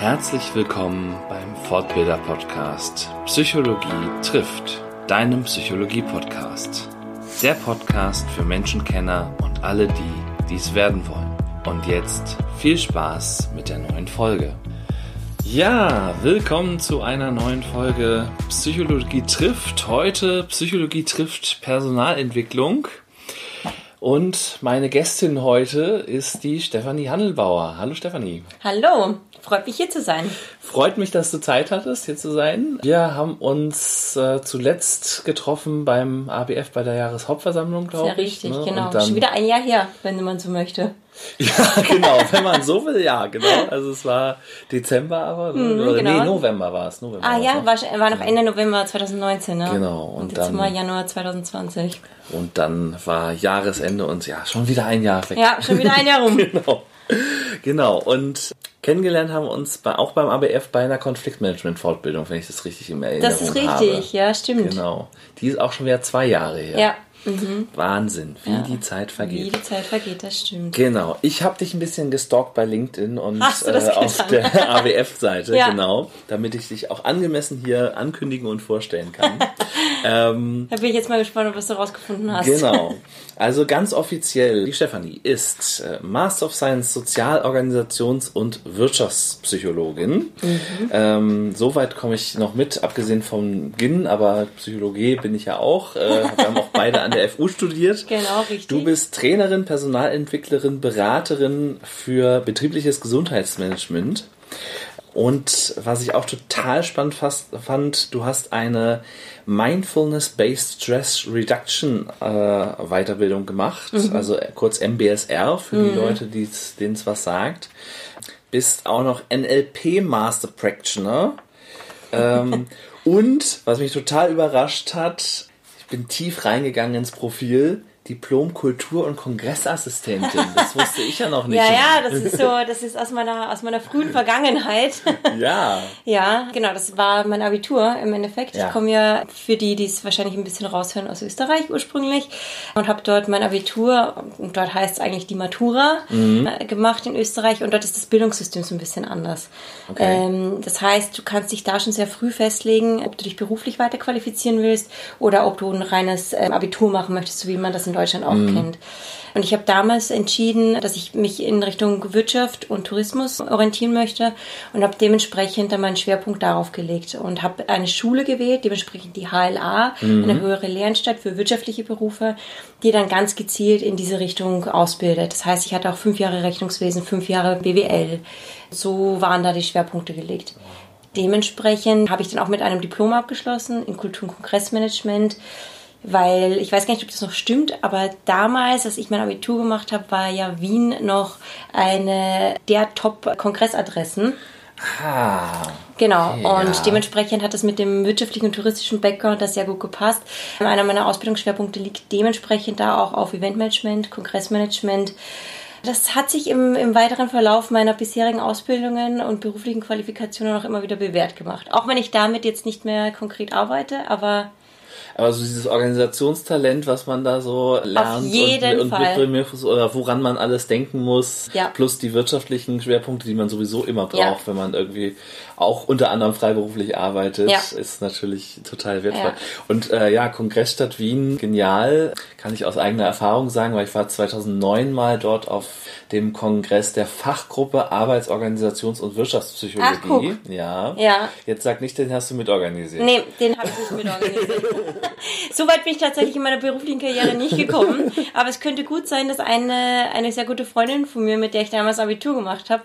Herzlich willkommen beim Fortbilder Podcast Psychologie trifft, deinem Psychologie Podcast. Der Podcast für Menschenkenner und alle die, dies werden wollen. Und jetzt viel Spaß mit der neuen Folge. Ja, willkommen zu einer neuen Folge Psychologie trifft. Heute Psychologie trifft Personalentwicklung. Und meine Gästin heute ist die Stefanie Handelbauer. Hallo Stefanie. Hallo, freut mich hier zu sein. Freut mich, dass du Zeit hattest, hier zu sein. Wir haben uns äh, zuletzt getroffen beim ABF bei der Jahreshauptversammlung, glaube ich. Ja, richtig, ne? genau. Dann, Schon wieder ein Jahr her, wenn man so möchte. Ja, genau, wenn man so will, ja, genau. Also es war Dezember aber, ne? Mhm, oder genau. nee, November war es. November Ah ja, noch. war, war noch Ende November 2019, ne? Genau, und Und, dann- wir Januar 2020. Und dann war Jahresende und ja, schon wieder ein Jahr weg. Ja, schon wieder ein Jahr rum. Genau. Genau. Und kennengelernt haben wir uns bei, auch beim ABF bei einer Konfliktmanagement-Fortbildung, wenn ich das richtig im Erinnerung Das ist habe. richtig, ja, stimmt. Genau. Die ist auch schon wieder zwei Jahre her. Ja, Wahnsinn, wie Ja. die Zeit wie vergeht. die Zeit vergeht, das stimmt. Genau. Ich habe dich ein bisschen gestalkt bei LinkedIn und äh, auf der AWF-Seite, Ja. genau, damit ich dich auch angemessen hier ankündigen und vorstellen kann. ähm, Da bin ich jetzt mal gespannt, ob du rausgefunden hast. Genau. Also ganz offiziell, die Stefanie ist äh, Master of Science Sozial-, Organisations- und Wirtschaftspsychologin. Ähm, Soweit komme ich noch mit, abgesehen vom GIN, aber Psychologie bin ich ja auch. Äh, wir haben auch beide an der FU studiert. Genau, richtig. Du bist Trainerin, Personalentwicklerin, Beraterin für betriebliches Gesundheitsmanagement. Und was ich auch total spannend fand, du hast eine Mindfulness-Based Stress Reduction äh, Weiterbildung gemacht, also kurz MBSR für die Leute, denen es was sagt. Bist auch noch NLP Master Practitioner. Ähm, und was mich total überrascht hat, bin tief reingegangen ins Profil. Diplom Kultur- und Kongressassistentin. Das wusste ich ja noch nicht. Ja, ja, das ist so, das ist aus meiner, aus meiner frühen Vergangenheit. Ja. Ja, genau, das war mein Abitur im Endeffekt. Ja. Ich komme ja für die, die es wahrscheinlich ein bisschen raushören, aus Österreich ursprünglich und habe dort mein Abitur, und dort heißt es eigentlich die Matura, Mhm. äh, gemacht in Österreich und dort ist das Bildungssystem so ein bisschen anders. Okay. Ähm, das heißt, du kannst dich da schon sehr früh festlegen, ob du dich beruflich weiter qualifizieren willst oder ob du ein reines ähm, Abitur machen möchtest, so wie man das in Deutschland auch kennt. Und ich habe damals entschieden, dass ich mich in Richtung Wirtschaft und Tourismus orientieren möchte und habe dementsprechend dann meinen Schwerpunkt darauf gelegt und habe eine Schule gewählt, dementsprechend die HLA, eine höhere Lehranstalt für wirtschaftliche Berufe, die dann ganz gezielt in diese Richtung ausbildet. Das heißt, ich hatte auch fünf Jahre Rechnungswesen, fünf Jahre BWL. So waren da die Schwerpunkte gelegt. Dementsprechend habe ich dann auch mit einem Diplom abgeschlossen in Kultur- und Kongressmanagement, weil ich weiß gar nicht, ob das noch stimmt, aber damals, als ich mein Abitur gemacht habe, war ja Wien noch eine der Top-Kongressadressen. Ah. Genau, Ja. und dementsprechend hat es mit dem wirtschaftlichen und touristischen Background das sehr gut gepasst. Einer meiner Ausbildungsschwerpunkte liegt dementsprechend da auch auf Eventmanagement, Kongressmanagement. Das hat sich im, im weiteren Verlauf meiner bisherigen Ausbildungen und beruflichen Qualifikationen auch immer wieder bewährt gemacht. Auch wenn ich damit jetzt nicht mehr konkret arbeite, aber Aber so dieses Organisationstalent, was man da so lernt und, und mitbringen muss oder woran man alles denken muss, Ja. plus die wirtschaftlichen Schwerpunkte, die man sowieso immer braucht, Ja. wenn man irgendwie auch unter anderem freiberuflich arbeitet, Ja. ist natürlich total wertvoll. Und äh, ja, Kongressstadt Wien, genial, kann ich aus eigener Erfahrung sagen, weil ich war 2009 mal dort auf dem Kongress der Fachgruppe Arbeitsorganisations- und Wirtschaftspsychologie. Ach, ja. Ja. Jetzt sag nicht, den hast du mitorganisiert. nee, den habe ich nicht mit organisiert. so weit bin ich tatsächlich in meiner beruflichen Karriere nicht gekommen. Aber es könnte gut sein, dass eine, eine sehr gute Freundin von mir, mit der ich damals Abitur gemacht habe,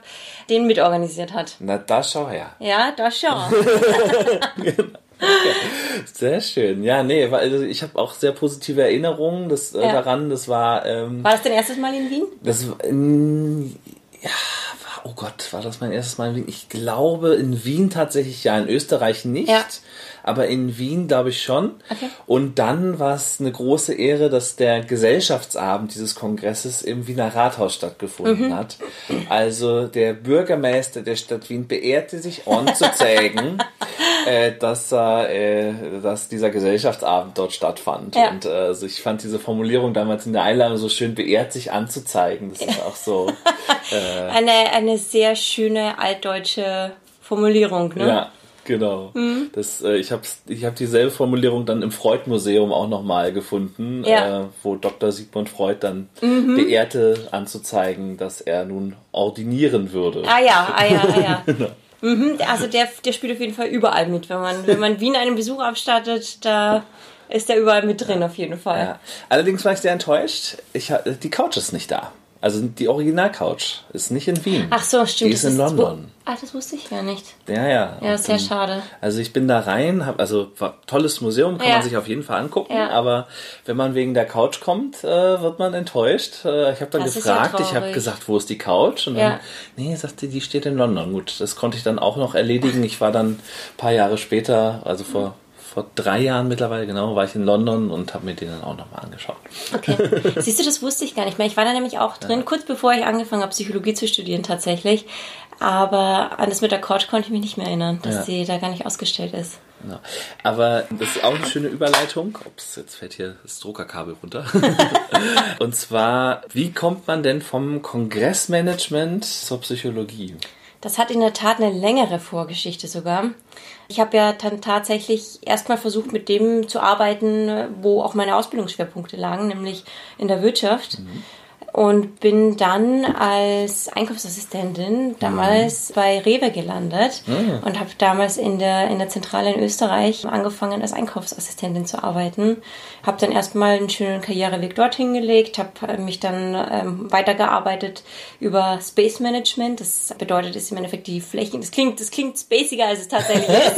den mitorganisiert hat. Na, da schau her. Ja, das schon. Sehr schön. Ja, nee, also ich habe auch sehr positive Erinnerungen das, äh, Ja. daran. Das war, ähm, War das dein erstes Mal in Wien? das ähm, ja, war- oh Gott, war das mein erstes Mal in Wien? Ich glaube in Wien tatsächlich ja, in Österreich nicht. Ja. Aber in Wien glaube ich schon. Okay. Und dann war es eine große Ehre, dass der Gesellschaftsabend dieses Kongresses im Wiener Rathaus stattgefunden Mhm. hat. Also der Bürgermeister der Stadt Wien beehrte sich anzuzeigen, äh, dass, äh, dass dieser Gesellschaftsabend dort stattfand. Ja. Und äh, also ich fand diese Formulierung damals in der Einladung so schön, beehrt sich anzuzeigen. Das ist auch so. Eine, eine sehr schöne altdeutsche Formulierung, ne? Ja, genau. Mhm. Das, äh, ich habe ich hab dieselbe Formulierung dann im Freud-Museum auch nochmal gefunden, ja. äh, wo Dr. Sigmund Freud dann mhm. beehrte anzuzeigen, dass er nun ordinieren würde. Ah ja, ah ja, ah ja. genau. Mhm, also der, der spielt auf jeden Fall überall mit. Wenn man, wenn man Wien einen Besuch abstattet, da ist der überall mit drin, auf jeden Fall. Ja. Allerdings war ich sehr enttäuscht. Ich, die Couch ist nicht da. Also die Original-Couch ist nicht in Wien. Ach so, stimmt. Die ist in London. Ach, das wusste ich gar nicht. Ja, ja. Ja, sehr schade. Also ich bin da rein, hab, also tolles Museum, kann ja. man sich auf jeden Fall angucken, ja. aber wenn man wegen der Couch kommt, äh, wird man enttäuscht. Äh, ich habe dann das gefragt, ja ich habe gesagt, wo ist die Couch? Und dann, nee, sagte, die steht in London. Gut, das konnte ich dann auch noch erledigen. Ich war dann ein paar Jahre später, also vor vor drei Jahren mittlerweile, genau, war ich in London und habe mir den dann auch nochmal angeschaut. Okay. Siehst du, das wusste ich gar nicht mehr. Ich war da nämlich auch drin, ja. kurz bevor ich angefangen habe, Psychologie zu studieren tatsächlich. Aber an das mit der Couch konnte ich mich nicht mehr erinnern, dass ja. sie da gar nicht ausgestellt ist. Genau. Aber das ist auch eine schöne Überleitung. Ups, jetzt fällt hier das Druckerkabel runter. und zwar, wie kommt man denn vom Kongressmanagement zur Psychologie? Das hat in der Tat eine längere Vorgeschichte sogar. Ich habe ja dann tatsächlich erstmal versucht, mit dem zu arbeiten, wo auch meine Ausbildungsschwerpunkte lagen, nämlich in der Wirtschaft. Mhm und bin dann als Einkaufsassistentin damals mhm. bei Rewe gelandet mhm. und habe damals in der, in der Zentrale in Österreich angefangen als Einkaufsassistentin zu arbeiten. Habe dann erstmal einen schönen Karriereweg dorthin gelegt, habe mich dann ähm, weitergearbeitet über Space Management. Das bedeutet, ist im Endeffekt die Flächen, das klingt, das klingt spaciger, als es tatsächlich ist.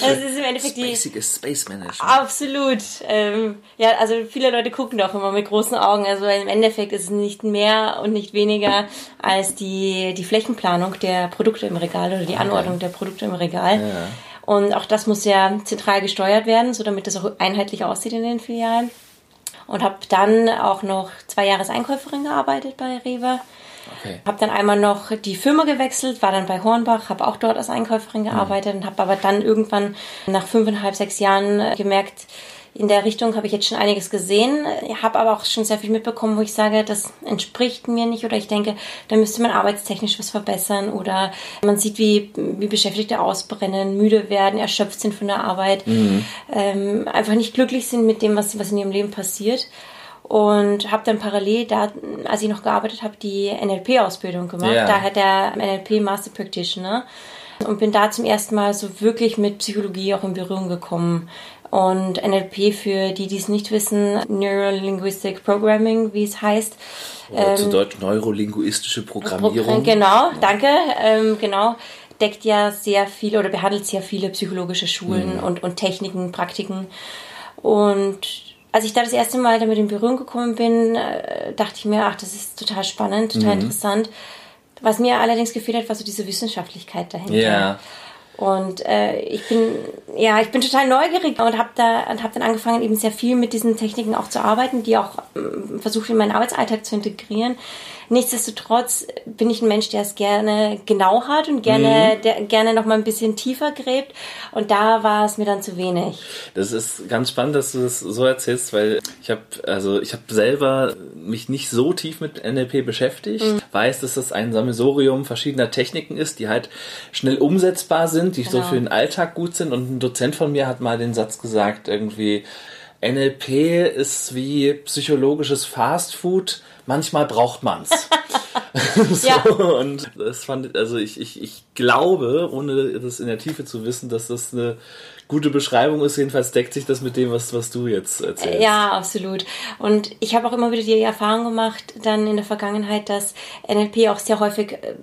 Das ist im Endeffekt die. Space Management. Absolut. Ähm, ja, also viele Leute gucken doch immer mit großen Augen. Also im Endeffekt ist es nicht mehr und nicht weniger als die, die Flächenplanung der Produkte im Regal oder die Anordnung der Produkte im Regal. Ja. Und auch das muss ja zentral gesteuert werden, so damit das auch einheitlich aussieht in den Filialen. Und habe dann auch noch zwei Jahre als Einkäuferin gearbeitet bei Rewe Okay. Habe dann einmal noch die Firma gewechselt, war dann bei Hornbach, habe auch dort als Einkäuferin gearbeitet mhm. und habe aber dann irgendwann nach fünfeinhalb, sechs Jahren äh, gemerkt, in der Richtung habe ich jetzt schon einiges gesehen, habe aber auch schon sehr viel mitbekommen, wo ich sage, das entspricht mir nicht oder ich denke, da müsste man arbeitstechnisch was verbessern oder man sieht, wie, wie Beschäftigte ausbrennen, müde werden, erschöpft sind von der Arbeit, mhm. ähm, einfach nicht glücklich sind mit dem, was, was in ihrem Leben passiert und habe dann parallel da, als ich noch gearbeitet habe, die NLP-Ausbildung gemacht. Ja. Daher der NLP Master Practitioner und bin da zum ersten Mal so wirklich mit Psychologie auch in Berührung gekommen. Und NLP für die, die es nicht wissen, Neurolinguistic Programming, wie es heißt. Oder ähm, zu Deutsch neurolinguistische Programmierung. Genau, danke. Ähm, genau deckt ja sehr viele oder behandelt sehr viele psychologische Schulen mhm. und, und Techniken, Praktiken. Und als ich da das erste Mal damit in Berührung gekommen bin, äh, dachte ich mir, ach, das ist total spannend, total mhm. interessant. Was mir allerdings gefehlt hat, war so diese Wissenschaftlichkeit dahinter. Ja. Und äh, ich bin ja, ich bin total neugierig und habe da und habe dann angefangen eben sehr viel mit diesen Techniken auch zu arbeiten, die auch äh, versucht in meinen Arbeitsalltag zu integrieren. Nichtsdestotrotz bin ich ein Mensch, der es gerne genau hat und gerne, mhm. der gerne noch mal ein bisschen tiefer gräbt. Und da war es mir dann zu wenig. Das ist ganz spannend, dass du das so erzählst, weil ich habe also ich habe selber mich nicht so tief mit NLP beschäftigt. Mhm. Weiß, dass das ein Sammelsorium verschiedener Techniken ist, die halt schnell umsetzbar sind, die genau. so für den Alltag gut sind. Und ein Dozent von mir hat mal den Satz gesagt, irgendwie NLP ist wie psychologisches Fastfood manchmal braucht man's. so, ja. Und das fand also ich, ich, ich glaube, ohne das in der Tiefe zu wissen, dass das eine gute Beschreibung ist. Jedenfalls deckt sich das mit dem, was, was du jetzt erzählst. Ja, absolut. Und ich habe auch immer wieder die Erfahrung gemacht, dann in der Vergangenheit, dass NLP auch sehr häufig äh,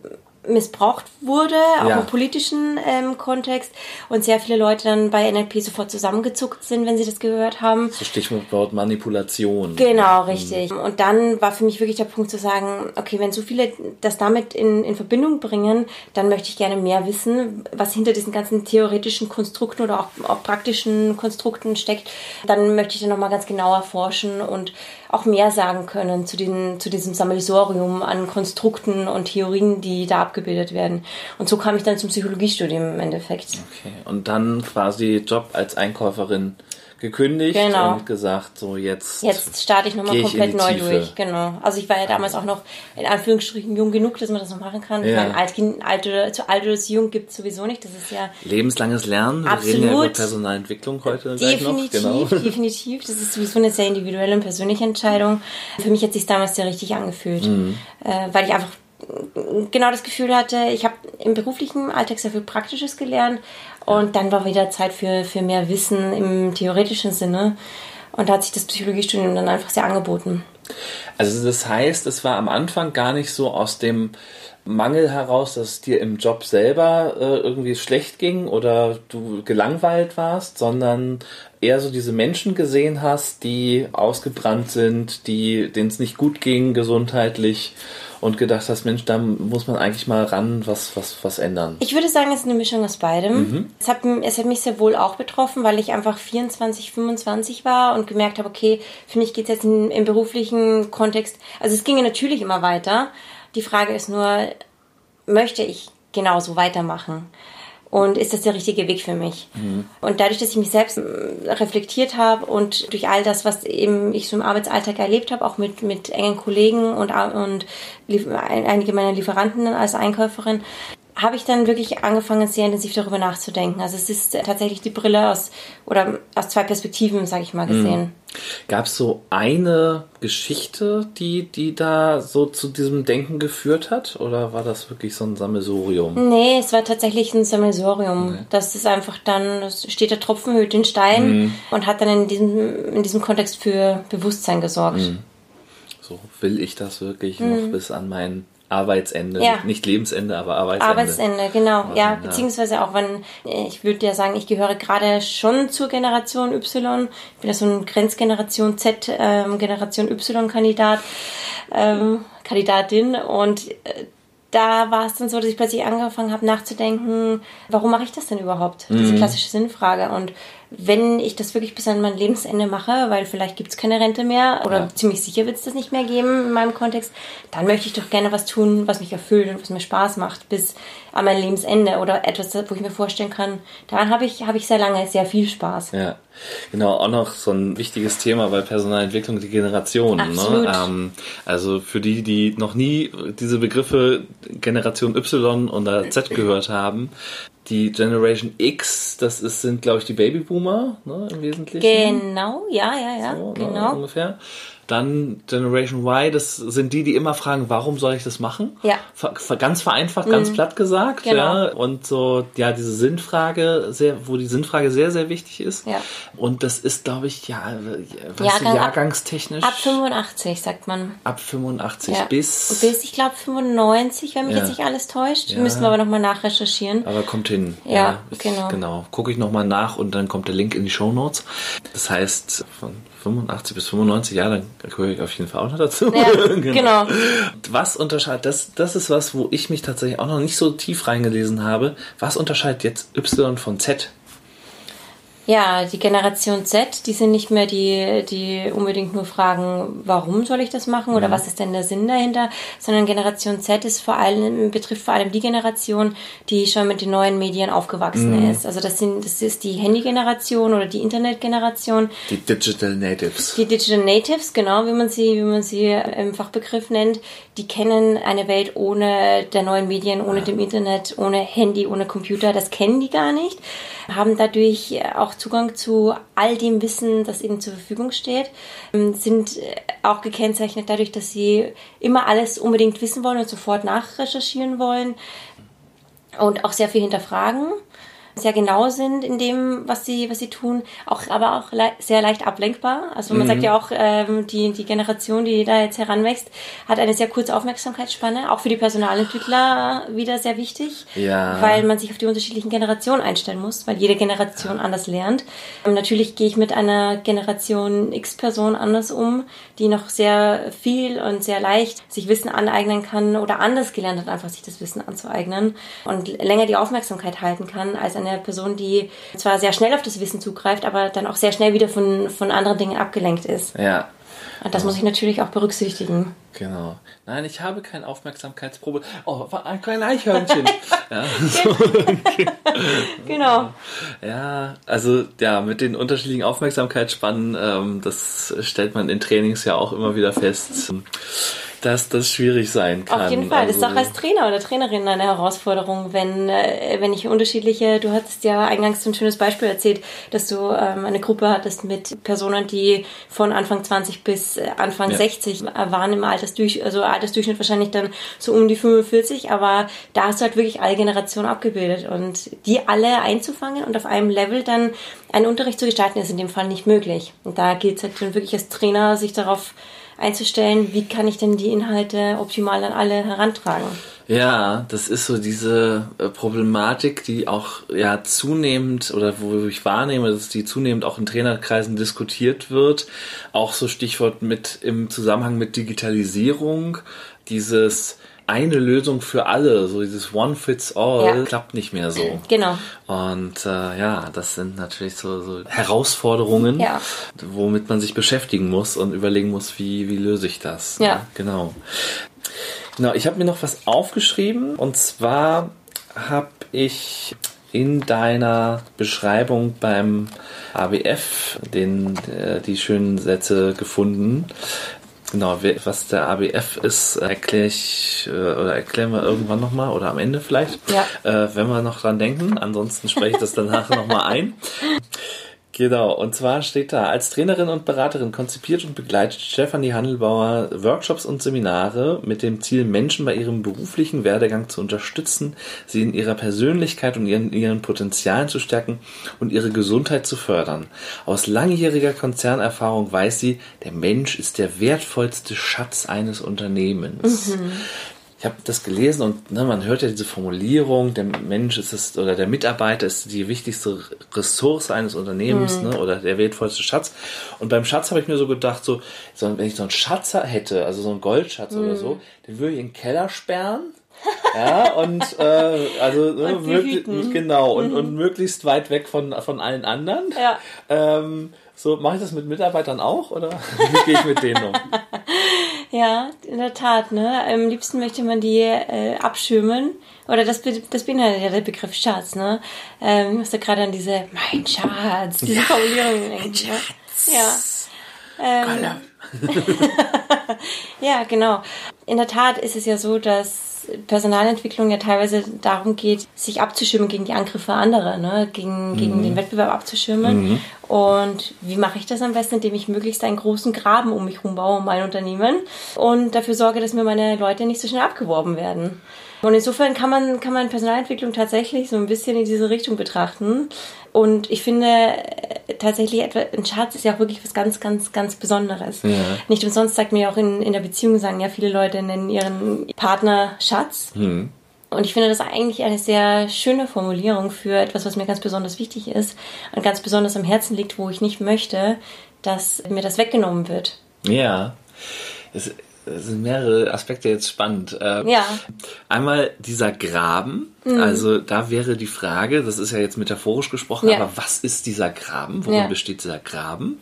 missbraucht wurde, auch ja. im politischen ähm, Kontext und sehr viele Leute dann bei NLP sofort zusammengezuckt sind, wenn sie das gehört haben. So Stichwort Manipulation. Genau, richtig. Mhm. Und dann war für mich wirklich der Punkt zu sagen, okay, wenn so viele das damit in, in Verbindung bringen, dann möchte ich gerne mehr wissen, was hinter diesen ganzen theoretischen Konstrukten oder auch, auch praktischen Konstrukten steckt. Dann möchte ich dann nochmal ganz genau erforschen und auch mehr sagen können zu, den, zu diesem Sammelsorium an Konstrukten und Theorien, die da abgebildet werden. Und so kam ich dann zum Psychologiestudium im Endeffekt. Okay, und dann quasi Job als Einkäuferin gekündigt Genau. und gesagt, so jetzt. Jetzt starte ich nochmal ich komplett neu Tiefe. durch. Genau. Also ich war ja damals auch noch in Anführungsstrichen jung genug, dass man das noch machen kann. Ich Ja. meine, alt, alt oder zu alt oder zu jung gibt es sowieso nicht. Das ist ja Lebenslanges Lernen. Wir reden ja Absolut. über Personalentwicklung heute gleich noch. definitiv, Genau. definitiv. Das ist sowieso eine sehr individuelle und persönliche Entscheidung. Für mich hat sich damals sehr richtig angefühlt, Mhm. äh, weil ich einfach genau das Gefühl hatte, ich habe im beruflichen Alltag sehr viel Praktisches gelernt und dann war wieder Zeit für, für mehr Wissen im theoretischen Sinne. Und da hat sich das Psychologiestudium dann einfach sehr angeboten. Also das heißt, es war am Anfang gar nicht so aus dem Mangel heraus, dass es dir im Job selber äh, irgendwie schlecht ging oder du gelangweilt warst, sondern eher so diese Menschen gesehen hast, die ausgebrannt sind, die denen es nicht gut ging gesundheitlich und gedacht hast, Mensch, da muss man eigentlich mal ran, was was was ändern. Ich würde sagen, es ist eine Mischung aus beidem. Es, hat, es hat mich sehr wohl auch betroffen, weil ich einfach 24, 25 war und gemerkt habe, okay, für mich geht es jetzt in, im beruflichen Kontext, also es ginge natürlich immer weiter. Die Frage ist nur, möchte ich genauso weitermachen? Und ist das der richtige Weg für mich? Und dadurch, dass ich mich selbst äh, reflektiert habe und durch all das, was eben ich so im Arbeitsalltag erlebt habe, auch mit, mit engen Kollegen und, und einige meiner Lieferanten als Einkäuferin, habe ich dann wirklich angefangen, sehr intensiv darüber nachzudenken. Also es ist tatsächlich die Brille aus oder aus zwei Perspektiven, sage ich mal, gesehen. Gab es so eine Geschichte, die, die da so zu diesem Denken geführt hat? Oder war das wirklich so ein Sammelsurium? Nee, es war tatsächlich ein Sammelsurium. Das ist einfach dann, es steht der Tropfen höhlt den Stein und hat dann in diesem, in diesem Kontext für Bewusstsein gesorgt. So will ich das wirklich noch bis an mein Arbeitsende. Mhm. Ja. Nicht Lebensende, aber Arbeitsende. Arbeitsende, genau. Ja, ja. beziehungsweise auch wenn, ich würde ja sagen, ich gehöre gerade schon zur Generation Y. Ich bin ja so ein Grenzgeneration Z, ähm, Generation Y-Kandidat, ähm, Kandidatin. Und äh, da war es dann so, dass ich plötzlich angefangen habe nachzudenken, warum mache ich das denn überhaupt? Diese klassische Sinnfrage. Und wenn ich das wirklich bis an mein Lebensende mache, weil vielleicht gibt es keine Rente mehr oder Ja. ziemlich sicher wird es das nicht mehr geben in meinem Kontext, dann möchte ich doch gerne was tun, was mich erfüllt und was mir Spaß macht bis an mein Lebensende oder etwas, wo ich mir vorstellen kann, daran habe ich, habe ich sehr lange sehr viel Spaß. Ja, genau, auch noch so ein wichtiges Thema bei Personalentwicklung, die Generationen. Absolut. Ne? Ähm, also für die, die noch nie diese Begriffe Generation Y oder Z gehört haben, die Generation X, das ist, sind, glaube ich, die Babyboomer ne, im Wesentlichen. Genau, ja, ja, ja, So, ne, genau. ungefähr. Dann Generation Y, das sind die, die immer fragen, warum soll ich das machen? Ja. Ganz vereinfacht, ganz platt gesagt. Genau. Ja. Und so, ja, diese Sinnfrage, sehr, wo die Sinnfrage sehr, sehr wichtig ist. Ja. Und das ist, glaube ich, ja, weißt Jahrgang du, ab- jahrgangstechnisch Ab 85, sagt man. ab 85 Ja. bis, Bis, ich glaube, 95, wenn mich Ja. jetzt nicht alles täuscht. Müssen wir aber nochmal nachrecherchieren. aber kommt hin. Ja, ich, genau. Genau. Gucke ich nochmal nach und dann kommt der Link in die Show Notes. Das heißt, 85 bis 95, ja, dann gehöre ich auf jeden Fall auch noch dazu. Ja, genau. Was unterscheidet, das, das ist was, wo ich mich tatsächlich auch noch nicht so tief reingelesen habe. Was unterscheidet jetzt Y von Z? Ja, die Generation Z, die sind nicht mehr die, die unbedingt nur fragen, warum soll ich das machen oder was ist denn der Sinn dahinter, sondern Generation Z ist vor allem, betrifft vor allem die Generation, die schon mit den neuen Medien aufgewachsen ist. Also das sind, das ist die Handy-Generation oder die Internet-Generation. Die Digital Natives. Die Digital Natives, genau, wie man sie, wie man sie im Fachbegriff nennt, die kennen eine Welt ohne der neuen Medien, ohne dem Internet, ohne Handy, ohne Computer. Das kennen die gar nicht, haben dadurch auch Zugang zu all dem Wissen, das ihnen zur Verfügung steht, ähm, sind auch gekennzeichnet dadurch, dass sie immer alles unbedingt wissen wollen und sofort nachrecherchieren wollen und auch sehr viel hinterfragen sehr genau sind in dem, was sie, was sie tun, auch, aber auch le sehr leicht ablenkbar. Also man sagt ja auch, ähm, die, die Generation, die da jetzt heranwächst, hat eine sehr kurze Aufmerksamkeitsspanne, auch für die Personalentwickler wieder sehr wichtig, Ja. weil man sich auf die unterschiedlichen Generationen einstellen muss, weil jede Generation anders lernt. Ähm, natürlich gehe ich mit einer Generation X-Person anders um, die noch sehr viel und sehr leicht sich Wissen aneignen kann oder anders gelernt hat, einfach sich das Wissen anzueignen und länger die Aufmerksamkeit halten kann als eine Person, die zwar sehr schnell auf das Wissen zugreift, aber dann auch sehr schnell wieder von, von anderen Dingen abgelenkt ist. Ja. Und das muss ich natürlich auch berücksichtigen. Genau. Nein, ich habe kein Aufmerksamkeitsproblem. Oh, kein Eichhörnchen. ja, so. genau. Ja, also ja, mit den unterschiedlichen Aufmerksamkeitsspannen, ähm, das stellt man in Trainings ja auch immer wieder fest dass das schwierig sein kann. Auf jeden Fall. Also, das ist auch als Trainer oder Trainerin eine Herausforderung, wenn, äh, wenn ich unterschiedliche, du hattest ja eingangs ein schönes Beispiel erzählt, dass du ähm, eine Gruppe hattest mit Personen, die von Anfang 20 bis äh, Anfang ja. 60 waren im Altersdurch, also Altersdurchschnitt wahrscheinlich dann so um die 45, aber da hast du halt wirklich alle Generationen abgebildet und die alle einzufangen und auf einem Level dann einen Unterricht zu gestalten, ist in dem Fall nicht möglich. Und da gilt es halt dann wirklich als Trainer, sich darauf einzustellen, wie kann ich denn die Inhalte optimal an alle herantragen. Ja, das ist so diese äh, Problematik, die auch ja zunehmend oder wo ich wahrnehme, dass die zunehmend auch in Trainerkreisen diskutiert wird. Auch so Stichwort mit im Zusammenhang mit Digitalisierung, dieses eine Lösung für alle, so dieses One Fits All, ja. klappt nicht mehr so. Genau. Und äh, ja, das sind natürlich so, so Herausforderungen, ja. womit man sich beschäftigen muss und überlegen muss, wie, wie löse ich das. Ja. Ne? Genau. Genau, ich habe mir noch was aufgeschrieben und zwar habe ich in deiner Beschreibung beim ABF den, äh, die schönen Sätze gefunden. Genau, was der ABF ist, erkläre ich äh, oder erklären wir irgendwann nochmal oder am Ende vielleicht, ja. äh, wenn wir noch dran denken. Ansonsten spreche ich das danach nochmal ein. Genau, und zwar steht da, als Trainerin und Beraterin konzipiert und begleitet Stefanie Handelbauer Workshops und Seminare mit dem Ziel, Menschen bei ihrem beruflichen Werdegang zu unterstützen, sie in ihrer Persönlichkeit und ihren, ihren Potenzialen zu stärken und ihre Gesundheit zu fördern. Aus langjähriger Konzernerfahrung weiß sie, der Mensch ist der wertvollste Schatz eines Unternehmens. Mhm ich habe das gelesen und ne, man hört ja diese Formulierung, der Mensch ist es oder der Mitarbeiter ist die wichtigste Ressource eines Unternehmens mhm. ne, oder der wertvollste Schatz. Und beim Schatz habe ich mir so gedacht, so, so, wenn ich so einen Schatz hätte, also so einen Goldschatz mhm. oder so, den würde ich in den Keller sperren. ja, und äh, also ne, und möglich, genau, und, mhm. und möglichst weit weg von, von allen anderen. Ja. Ähm, so, mache ich das mit Mitarbeitern auch oder wie gehe ich mit denen um? Ja, in der Tat. Ne? Am liebsten möchte man die äh, abschirmen. Oder das, das beinhaltet ja der Begriff Schatz. Ne? Ähm, ich musste gerade an diese Mein Schatz, diese ja, Formulierung denken. Ne? Schatz. Ja. Ähm, ja, genau. In der Tat ist es ja so, dass Personalentwicklung ja teilweise darum geht, sich abzuschirmen gegen die Angriffe anderer, ne? gegen, gegen mhm. den Wettbewerb abzuschirmen. Mhm. Und wie mache ich das am besten? Indem ich möglichst einen großen Graben um mich herum baue, um mein Unternehmen und dafür sorge, dass mir meine Leute nicht so schnell abgeworben werden. Und insofern kann man, kann man Personalentwicklung tatsächlich so ein bisschen in diese Richtung betrachten. Und ich finde äh, tatsächlich, etwa, ein Schatz ist ja auch wirklich was ganz, ganz, ganz Besonderes. Ja. Nicht umsonst sagt mir auch in, in der Beziehung, sagen ja viele Leute, nennen ihren Partner Schatz. Mhm. Und ich finde das eigentlich eine sehr schöne Formulierung für etwas, was mir ganz besonders wichtig ist und ganz besonders am Herzen liegt, wo ich nicht möchte, dass mir das weggenommen wird. Ja. Es, sind mehrere Aspekte jetzt spannend. Ähm, ja. Einmal dieser Graben. Mhm. Also da wäre die Frage, das ist ja jetzt metaphorisch gesprochen, ja. aber was ist dieser Graben? Worin ja. besteht dieser Graben?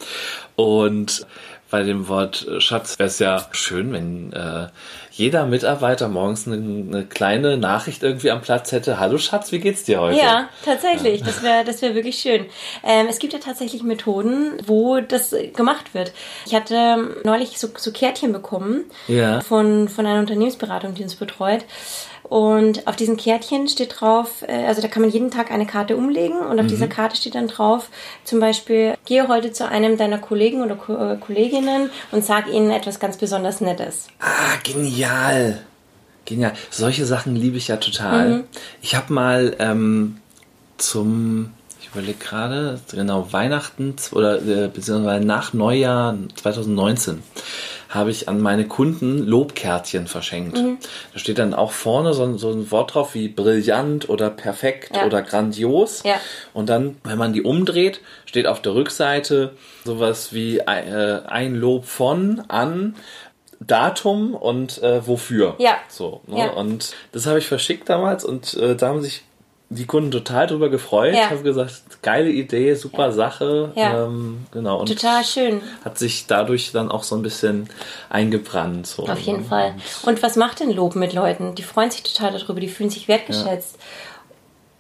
Und bei dem Wort Schatz wäre es ja schön, wenn äh, jeder Mitarbeiter morgens eine, eine, kleine Nachricht irgendwie am Platz hätte. Hallo Schatz, wie geht's dir heute? Ja, tatsächlich. Ja. Das wäre das wäre wirklich schön. Ähm, es gibt ja tatsächlich Methoden, wo das gemacht wird. Ich hatte neulich so, so Kärtchen bekommen ja. von, von einer Unternehmensberatung, die uns betreut. Und auf diesen Kärtchen steht drauf, äh, also da kann man jeden Tag eine Karte umlegen und auf mhm. dieser Karte steht dann drauf, zum Beispiel, gehe heute zu einem deiner Kollegen oder Ko äh, Kolleginnen und sag ihnen etwas ganz besonders Nettes. Ah, genial. Genial. Solche Sachen liebe ich ja total. Mhm. Ich habe mal ähm, zum, ich überlege gerade, genau, Weihnachten oder äh, beziehungsweise nach Neujahr 2019 habe ich an meine Kunden Lobkärtchen verschenkt. Mhm. Da steht dann auch vorne so, so, ein Wort drauf wie brillant oder perfekt ja. oder grandios. Ja. Und dann, wenn man die umdreht, steht auf der Rückseite sowas wie äh, ein Lob von, an, Datum und äh, wofür. Ja. So. Ne? Ja. Und das habe ich verschickt damals und äh, da haben sich die Kunden total drüber gefreut, Ja. haben gesagt, geile Idee, super Sache. Ja. Ähm, genau. Und Total schön. hat sich dadurch dann auch so ein bisschen eingebrannt. So. Auf jeden Fall. Und was macht denn Lob mit Leuten? Die freuen sich total darüber, die fühlen sich wertgeschätzt.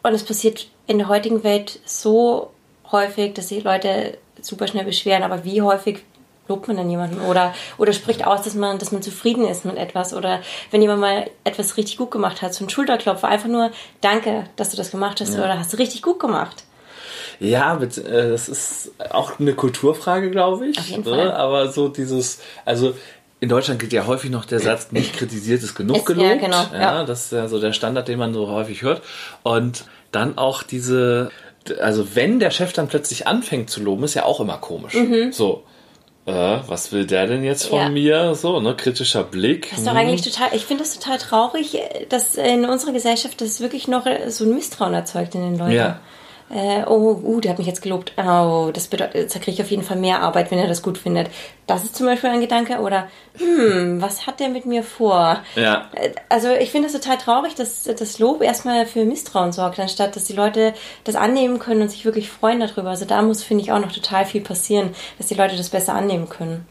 Und es passiert in der heutigen Welt so häufig, dass sich Leute super schnell beschweren. Aber wie häufig lobt man dann jemanden? Oder, oder spricht aus, dass man, dass man zufrieden ist mit etwas? Oder wenn jemand mal etwas richtig gut gemacht hat, so ein Schulterklopfer, einfach nur Danke, dass du das gemacht hast. Oder hast du richtig gut gemacht. Ja, äh, das ist auch eine Kulturfrage, glaube ich. Auf jeden ne? Fall. Aber so dieses, also in Deutschland gilt ja häufig noch der Satz, nicht kritisiert ist genug Ist- gelobt. ja, genau, ja. Das ist ja so der Standard, den man so häufig hört. Und dann auch diese, also wenn der Chef dann plötzlich anfängt zu loben, ist ja auch immer komisch. So. Äh, was will der denn jetzt von. Ja. mir? So, ne, kritischer Blick. Das ist doch Hm. eigentlich total, ich finde das total traurig, dass in unserer Gesellschaft das wirklich noch so ein Misstrauen erzeugt in den Leuten. Ja. Äh, oh, uh, der hat mich jetzt gelobt. Oh, das bedeutet, jetzt kriege ich auf jeden Fall mehr Arbeit, wenn er das gut findet. Das ist zum Beispiel ein Gedanke. Oder, hm, was hat der mit mir vor? Ja. Äh, Also ich finde es total traurig, dass das Lob erstmal für Misstrauen sorgt, anstatt dass die Leute das annehmen können und sich wirklich freuen darüber. Also da muss, finde ich, auch noch total viel passieren, dass die Leute das besser annehmen können.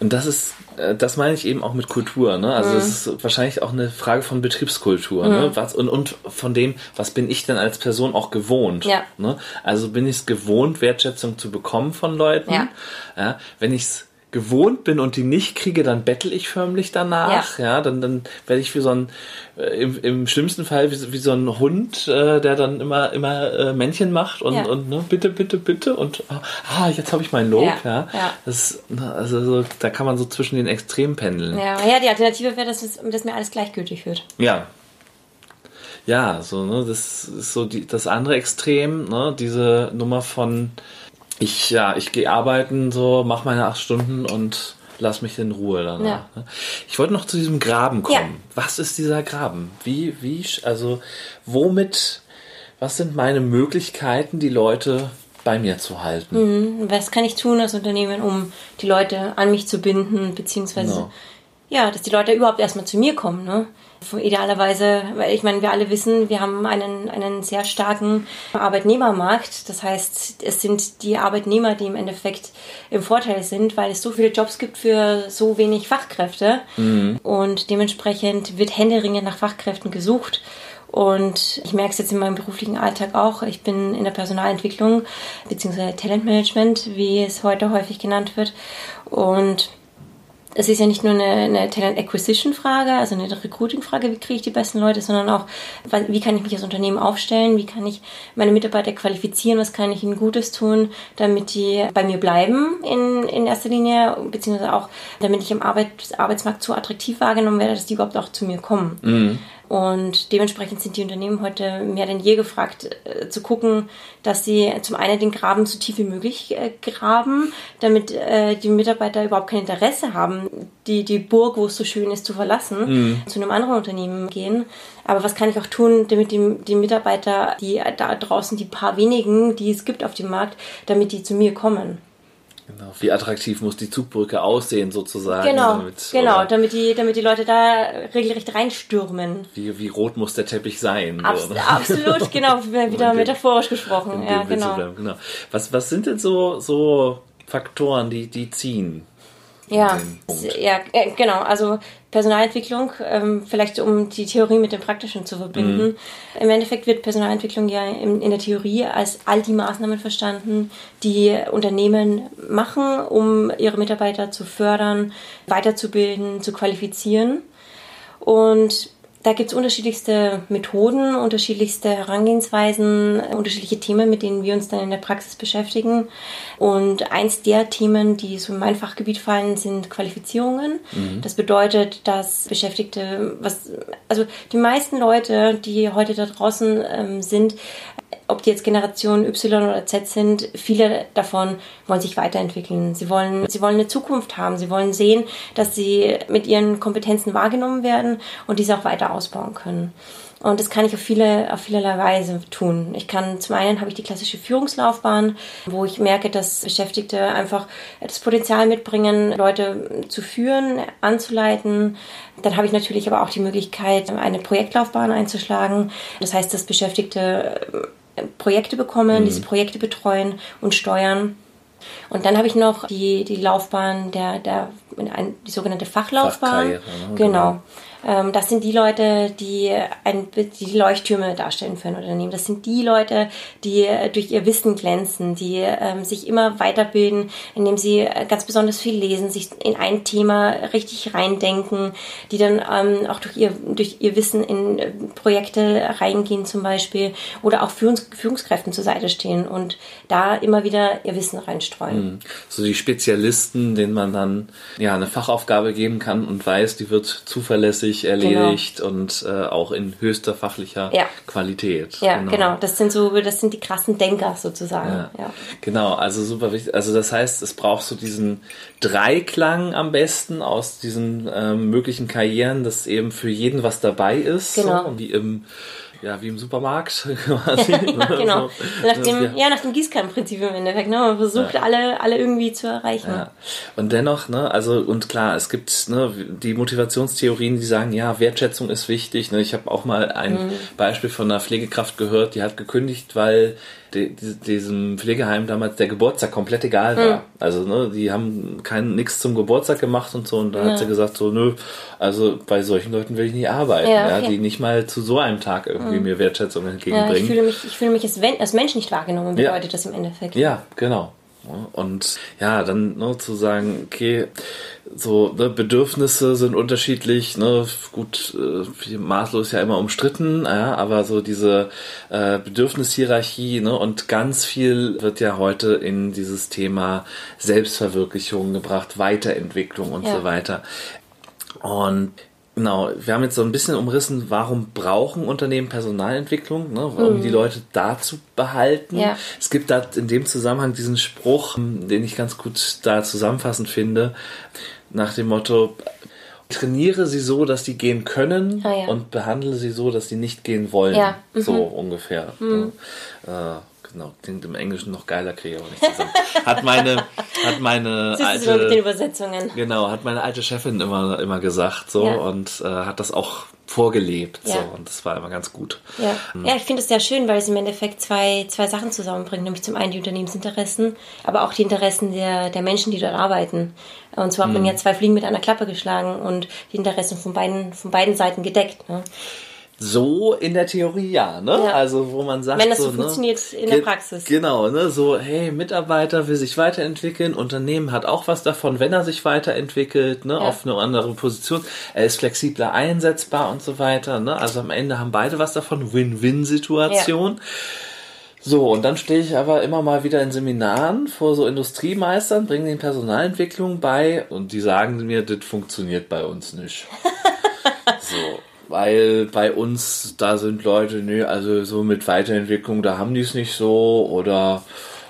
Und das ist, äh, das meine ich eben auch mit Kultur, ne? Also Mhm. es ist wahrscheinlich auch eine Frage von Betriebskultur, ne? Was, und, und von dem, was bin ich denn als Person auch gewohnt? Ja. Ne? Also bin ich es gewohnt, Wertschätzung zu bekommen von Leuten. Ja. Ja, wenn ich es gewohnt bin und die nicht kriege, dann bettel ich förmlich danach. Ja, dann, dann werde ich wie so ein, äh, im, im schlimmsten Fall wie, so- wie so ein Hund, äh, der dann immer, immer äh, Männchen macht und, Ja. und ne, bitte, bitte, bitte und ah, jetzt habe ich mein Lob. Ja, Ja, ja. Das, also so, da kann man so zwischen den Extremen pendeln. Ja, ja die Alternative wäre, dass, es, dass mir alles gleichgültig wird. Ja. Ja, so, ne, das ist so die, das andere Extrem, ne, diese Nummer von ich, ja, ich gehe arbeiten, so, mach meine acht Stunden und lass mich in Ruhe danach. Ja. ne. Ich wollte noch zu diesem Graben kommen. Ja. Was ist dieser Graben? Wie, wie, also, womit, was sind meine Möglichkeiten, die Leute bei mir zu halten? Was kann ich tun als Unternehmen, um die Leute an mich zu binden, beziehungsweise Genau. ja, dass die Leute überhaupt erstmal zu mir kommen, ne? Idealerweise, weil ich meine, wir alle wissen, wir haben einen, einen sehr starken Arbeitnehmermarkt. Das heißt, es sind die Arbeitnehmer, die im Endeffekt im Vorteil sind, weil es so viele Jobs gibt für so wenig Fachkräfte. Und dementsprechend wird händeringend nach Fachkräften gesucht. Und ich merke es jetzt in meinem beruflichen Alltag auch. Ich bin in der Personalentwicklung beziehungsweise Talentmanagement, wie es heute häufig genannt wird. Und es ist ja nicht nur eine, eine Talent Acquisition Frage, also eine Recruiting Frage, wie kriege ich die besten Leute, sondern auch, wie kann ich mich als Unternehmen aufstellen, wie kann ich meine Mitarbeiter qualifizieren, was kann ich ihnen Gutes tun, damit die bei mir bleiben in, in erster Linie, beziehungsweise auch, damit ich im Arbeit, Arbeitsmarkt so attraktiv wahrgenommen werde, dass die überhaupt auch zu mir kommen. Und dementsprechend sind die Unternehmen heute mehr denn je gefragt, äh, zu gucken, dass sie zum einen den Graben so tief wie möglich äh, graben, damit äh, die Mitarbeiter überhaupt kein Interesse haben, die, die Burg, wo es so schön ist, zu verlassen, zu einem anderen Unternehmen gehen. Aber was kann ich auch tun, damit die, die Mitarbeiter, die da draußen, die paar wenigen, die es gibt auf dem Markt, damit die zu mir kommen? Genau. Wie attraktiv muss die Zugbrücke aussehen, sozusagen? Genau, damit- genau, damit die, damit die Leute da regelrecht reinstürmen. Wie, wie rot muss der Teppich sein? Abs so, ne? absolut, genau, wieder dem- metaphorisch gesprochen. Ja, genau. genau. Was, was sind denn so, so Faktoren, die, die ziehen? Ja, ja, äh, genau. Also Personalentwicklung, ähm, vielleicht um die Theorie mit dem Praktischen zu verbinden. Im Endeffekt wird Personalentwicklung ja in, in der Theorie als all die Maßnahmen verstanden, die Unternehmen machen, um ihre Mitarbeiter zu fördern, weiterzubilden, zu qualifizieren. Und da gibt es unterschiedlichste Methoden, unterschiedlichste Herangehensweisen, unterschiedliche Themen, mit denen wir uns dann in der Praxis beschäftigen. Und eins der Themen, die so in mein Fachgebiet fallen, sind Qualifizierungen. Das bedeutet, dass Beschäftigte, was, also die meisten Leute, die heute da draußen ähm, sind, ob die jetzt Generation Y oder Z sind, viele davon wollen sich weiterentwickeln. Sie wollen, sie wollen eine Zukunft haben. Sie wollen sehen, dass sie mit ihren Kompetenzen wahrgenommen werden und diese auch weiter ausbauen können. Und das kann ich auf viele, auf vielerlei Weise tun. Ich kann, zum einen habe ich die klassische Führungslaufbahn, wo ich merke, dass Beschäftigte einfach das Potenzial mitbringen, Leute zu führen, anzuleiten. Dann habe ich natürlich aber auch die Möglichkeit, eine Projektlaufbahn einzuschlagen. Das heißt, dass Beschäftigte Projekte bekommen, mhm. diese Projekte betreuen und steuern. Und dann habe ich noch die, die Laufbahn der, der die sogenannte Fachlaufbahn. Ne? Genau. genau. Ähm, das sind die Leute, die, ein, die Leuchttürme darstellen für ein Unternehmen. Das sind die Leute, die durch ihr Wissen glänzen, die ähm, sich immer weiterbilden, indem sie ganz besonders viel lesen, sich in ein Thema richtig reindenken, die dann ähm, auch durch ihr, durch ihr Wissen in Projekte reingehen zum Beispiel oder auch Führungs Führungskräften zur Seite stehen und da immer wieder ihr Wissen reinstreuen. Mhm. So die Spezialisten, denen man dann ja eine Fachaufgabe geben kann und weiß, die wird zuverlässig sich erledigt genau. und äh, auch in höchster fachlicher ja. Qualität. Ja, genau. genau. Das sind so, das sind die krassen Denker sozusagen. Ja. ja. Genau, also super wichtig. Also das heißt, es braucht so diesen Dreiklang am besten aus diesen äh, möglichen Karrieren, dass eben für jeden was dabei ist. Genau. So, wie im ja, wie im Supermarkt quasi. ja, genau. So, nach dem, ja, nach dem Gießkannenprinzip im Endeffekt. Ne? Man versucht ja. alle, alle irgendwie zu erreichen. Ja. Und dennoch, ne, also und klar, es gibt ne, die Motivationstheorien, die sagen, ja, Wertschätzung ist wichtig. Ne? Ich habe auch mal ein mhm. Beispiel von einer Pflegekraft gehört, die hat gekündigt, weil die, diesem Pflegeheim damals der Geburtstag komplett egal war. Mhm. Also, ne, die haben kein nichts zum Geburtstag gemacht und so. Und da ja. hat sie gesagt, so, nö, also bei solchen Leuten will ich nicht arbeiten, ja, okay. ja die nicht mal zu so einem Tag irgendwie mhm. mir Wertschätzung entgegenbringen. Ja, ich fühle mich, ich fühle mich als, als Mensch nicht wahrgenommen, bedeutet ja. das im Endeffekt. Ja, genau. Und ja, dann ne, zu sagen, okay, so ne, Bedürfnisse sind unterschiedlich, ne, gut, äh, maßlos ja immer umstritten, ja, aber so diese äh, Bedürfnishierarchie, ne, und ganz viel wird ja heute in dieses Thema Selbstverwirklichung gebracht, Weiterentwicklung und ja. so weiter. Und Genau, wir haben jetzt so ein bisschen umrissen, warum brauchen Unternehmen Personalentwicklung, ne? um mhm. die Leute da zu behalten. Ja. Es gibt da in dem Zusammenhang diesen Spruch, den ich ganz gut da zusammenfassend finde, nach dem Motto, trainiere sie so, dass sie gehen können ah, ja. und behandle sie so, dass sie nicht gehen wollen. Ja. Mhm. So ungefähr. Mhm. Äh, genau, klingt im Englischen noch geiler, kriege ich auch nicht zusammen. hat meine, hat meine alte, mit den Übersetzungen. Genau, hat meine alte Chefin immer, immer gesagt so ja. und äh, hat das auch vorgelebt ja. so und das war immer ganz gut. Ja, mhm. ja ich finde es sehr schön, weil es im Endeffekt zwei, zwei Sachen zusammenbringt, nämlich zum einen die Unternehmensinteressen, aber auch die Interessen der, der Menschen, die dort arbeiten. Und zwar hat man mhm. ja zwei Fliegen mit einer Klappe geschlagen und die Interessen von beiden, von beiden Seiten gedeckt. Ne? So in der Theorie ja, ne? Ja. Also wo man sagt, wenn das so, so ne? funktioniert in der Praxis. Genau, ne? So hey, Mitarbeiter will sich weiterentwickeln, Unternehmen hat auch was davon, wenn er sich weiterentwickelt, ne? Ja. Auf eine andere Position, er ist flexibler einsetzbar und so weiter, ne? Also am Ende haben beide was davon, Win-Win-Situation. Ja. So, und dann stehe ich aber immer mal wieder in Seminaren vor so Industriemeistern, bringen den Personalentwicklung bei und die sagen mir, das funktioniert bei uns nicht. weil bei uns da sind Leute, nö, also so mit Weiterentwicklung, da haben die es nicht so oder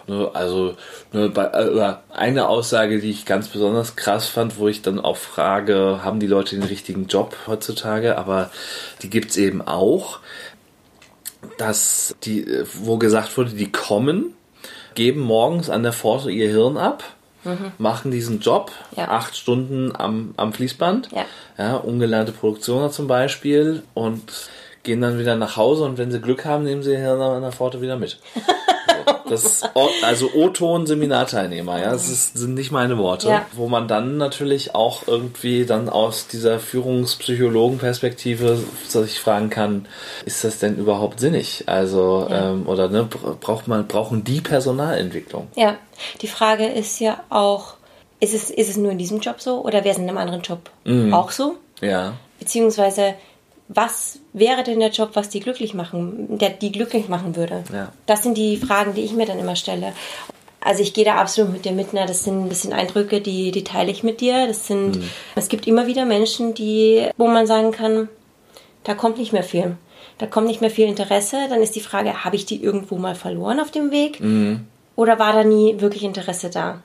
ne, also ne, äh, eine Aussage, die ich ganz besonders krass fand, wo ich dann auch frage, haben die Leute den richtigen Job heutzutage, aber die gibt's eben auch, dass die, wo gesagt wurde, die kommen, geben morgens an der Force ihr Hirn ab mhm. machen diesen Job, ja. acht Stunden am, am Fließband, ja. ja, ungelernte Produktioner zum Beispiel und gehen dann wieder nach Hause und wenn sie Glück haben, nehmen sie Hirn an der Pforte wieder mit. Das also O-Ton-Seminarteilnehmer, ja, das ist, sind nicht meine Worte. Ja. Wo man dann natürlich auch irgendwie dann aus dieser Führungspsychologenperspektive sich fragen kann, ist das denn überhaupt sinnig? Also, ja. ähm, oder ne, braucht man, brauchen die Personalentwicklung? Ja, die Frage ist ja auch, ist es, ist es nur in diesem Job so oder wäre es in einem anderen Job mhm. auch so? Ja. Beziehungsweise, was wäre denn der Job, was die glücklich machen, der die glücklich machen würde? Ja. Das sind die Fragen, die ich mir dann immer stelle. Also ich gehe da absolut mit dir mit. Na, das sind, das sind Eindrücke, die, die teile ich mit dir. Das sind, mhm. es gibt immer wieder Menschen, die, wo man sagen kann, da kommt nicht mehr viel. Da kommt nicht mehr viel Interesse. Dann ist die Frage, habe ich die irgendwo mal verloren auf dem Weg? Mhm. Oder war da nie wirklich Interesse da?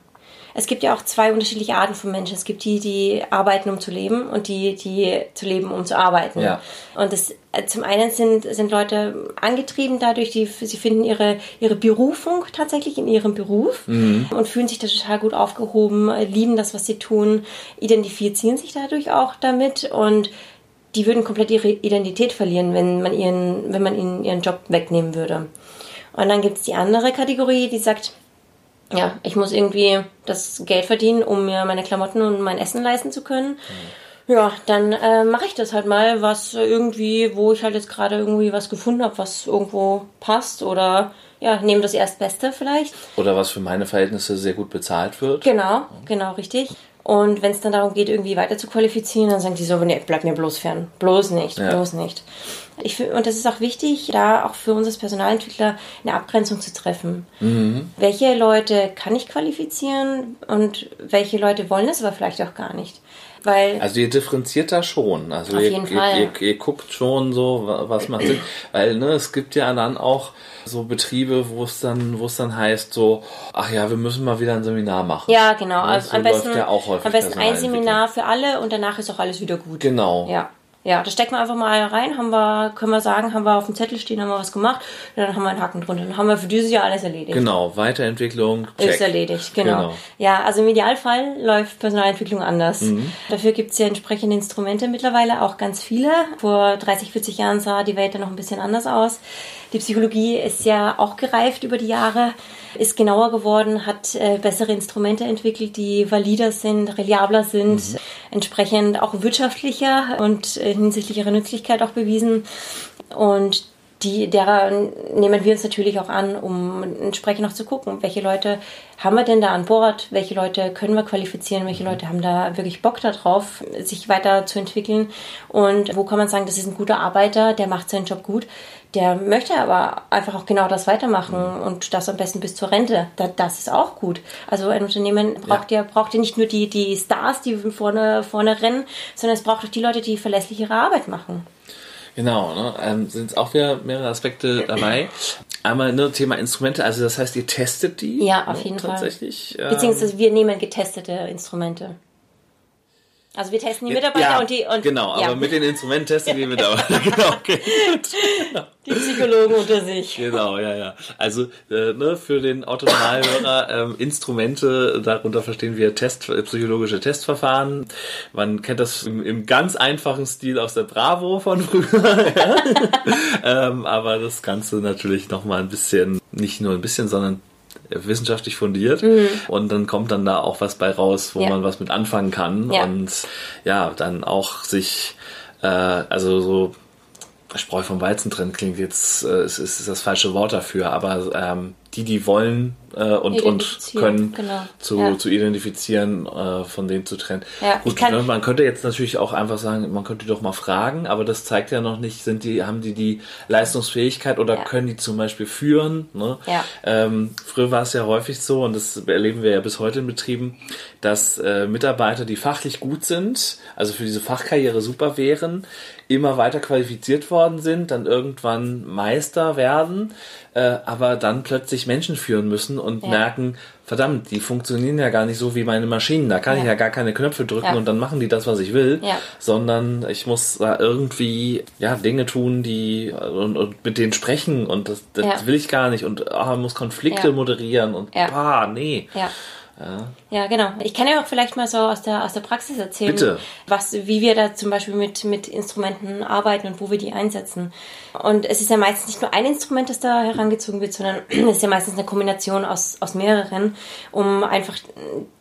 es gibt ja auch zwei unterschiedliche Arten von Menschen. Es gibt die, die arbeiten, um zu leben und die, die zu leben, um zu arbeiten. Ja. Und das, äh, zum einen sind, sind Leute angetrieben dadurch, die, sie finden ihre, ihre Berufung tatsächlich in ihrem Beruf und fühlen sich da total gut aufgehoben, lieben das, was sie tun, identifizieren sich dadurch auch damit und die würden komplett ihre Identität verlieren, wenn man ihren, wenn man ihnen ihren Job wegnehmen würde. Und dann gibt's die andere Kategorie, die sagt, ja, ich muss irgendwie das Geld verdienen, um mir meine Klamotten und mein Essen leisten zu können. Ja, dann äh, mache ich das halt mal, was irgendwie, wo ich halt jetzt gerade irgendwie was gefunden habe, was irgendwo passt oder ja, nehme das Erstbeste vielleicht. Oder was für meine Verhältnisse sehr gut bezahlt wird. Genau, genau, richtig. Und wenn es dann darum geht, irgendwie weiter zu qualifizieren, dann sagen die so, nee, bleib mir bloß fern. Bloß nicht, Ja. bloß nicht. Ich, und das ist auch wichtig, da auch für uns als Personalentwickler eine Abgrenzung zu treffen. Welche Leute kann ich qualifizieren und welche Leute wollen es aber vielleicht auch gar nicht. Weil Also ihr differenziert da schon. Also Auf ihr, jeden ihr, Fall. Ihr, ihr guckt schon so, wa- was macht Sinn. Weil ne, es gibt ja dann auch so Betriebe, wo es dann, wo es dann heißt so, ach ja, wir müssen mal wieder ein Seminar machen. Ja, genau. Ja, Also so am besten, ja auch häufig am besten ein. Seminar für alle und danach ist auch alles wieder gut. Genau. Ja. Ja, da stecken wir einfach mal rein, haben wir, können wir sagen, haben wir auf dem Zettel stehen, haben wir was gemacht, dann haben wir einen Haken drunter. Dann haben wir für dieses Jahr alles erledigt. Genau, Weiterentwicklung, check. Ist erledigt, genau. Genau. Ja, also im Idealfall läuft Personalentwicklung anders. Mhm. Dafür gibt's ja entsprechende Instrumente mittlerweile, auch ganz viele. Vor 30, 40 Jahren sah die Welt ja noch ein bisschen anders aus. Die Psychologie ist ja auch gereift über die Jahre, ist genauer geworden, hat äh, bessere Instrumente entwickelt, die valider sind, reliabler sind, Mhm. entsprechend auch wirtschaftlicher und äh, hinsichtlich ihrer Nützlichkeit auch bewiesen. Und die, derer nehmen wir uns natürlich auch an, um entsprechend noch zu gucken, welche Leute haben wir denn da an Bord, welche Leute können wir qualifizieren, welche Leute haben da wirklich Bock darauf, sich weiterzuentwickeln und wo kann man sagen, das ist ein guter Arbeiter, der macht seinen Job gut, der möchte aber einfach auch genau das weitermachen und das am besten bis zur Rente. Da, das ist auch gut. Also ein Unternehmen braucht ja, braucht ja nicht nur die, die Stars, die vorne, vorne rennen, sondern es braucht auch die Leute, die verlässlich ihre Arbeit machen. Genau, ne? ähm, sind auch wieder mehrere Aspekte dabei. Einmal ne, Thema Instrumente, also das heißt, ihr testet die? Ja, auf ne, jeden Fall. tatsächlich, ähm, Beziehungsweise wir nehmen getestete Instrumente. Also wir testen die Mitarbeiter ja, und die und genau, ja, aber mit den Instrumenten testen die Mitarbeiter. genau, okay. die Psychologen unter sich. Genau, ja, ja. Also äh, ne, für den Autonormalhörer ähm, Instrumente, darunter verstehen wir Test, äh, psychologische Testverfahren. Man kennt das im, im ganz einfachen Stil aus der Bravo von früher. ähm, aber das Ganze natürlich nochmal ein bisschen, nicht nur ein bisschen, sondern wissenschaftlich fundiert und dann kommt dann da auch was bei raus, wo Mhm. Ja. man was mit anfangen kann Ja. und ja, dann auch sich äh, also so Spreu vom Weizen trennen klingt jetzt, äh, es ist, ist das falsche Wort dafür, aber ähm, die, die wollen äh, und, und können genau. zu, Ja. zu identifizieren, äh, von denen zu trennen. Ja, Gut, ne, man könnte jetzt natürlich auch einfach sagen, man könnte doch mal fragen, aber das zeigt ja noch nicht, sind die, haben die die Leistungsfähigkeit oder Ja. können die zum Beispiel führen? Ne? Ja. Ähm, früher war es ja häufig so, und das erleben wir ja bis heute in Betrieben, dass äh, Mitarbeiter, die fachlich gut sind, also für diese Fachkarriere super wären, immer weiter qualifiziert worden sind, dann irgendwann Meister werden, äh, aber dann plötzlich Menschen führen müssen und Ja. merken, verdammt, die funktionieren ja gar nicht so wie meine Maschinen. Da kann ich Ja. ja gar keine Knöpfe drücken Ja. und dann machen die das, was ich will, Ja. sondern ich muss da irgendwie ja Dinge tun, die und, und mit denen sprechen und das, das Ja. will ich gar nicht und ah, muss Konflikte Ja. moderieren und Ja. ah, nee. Ja. Ja, genau. Ich kann ja auch vielleicht mal so aus der, aus der Praxis erzählen, Bitte. was, wie wir da zum Beispiel mit, mit Instrumenten arbeiten und wo wir die einsetzen. Und es ist ja meistens nicht nur ein Instrument, das da herangezogen wird, sondern es ist ja meistens eine Kombination aus, aus mehreren, um einfach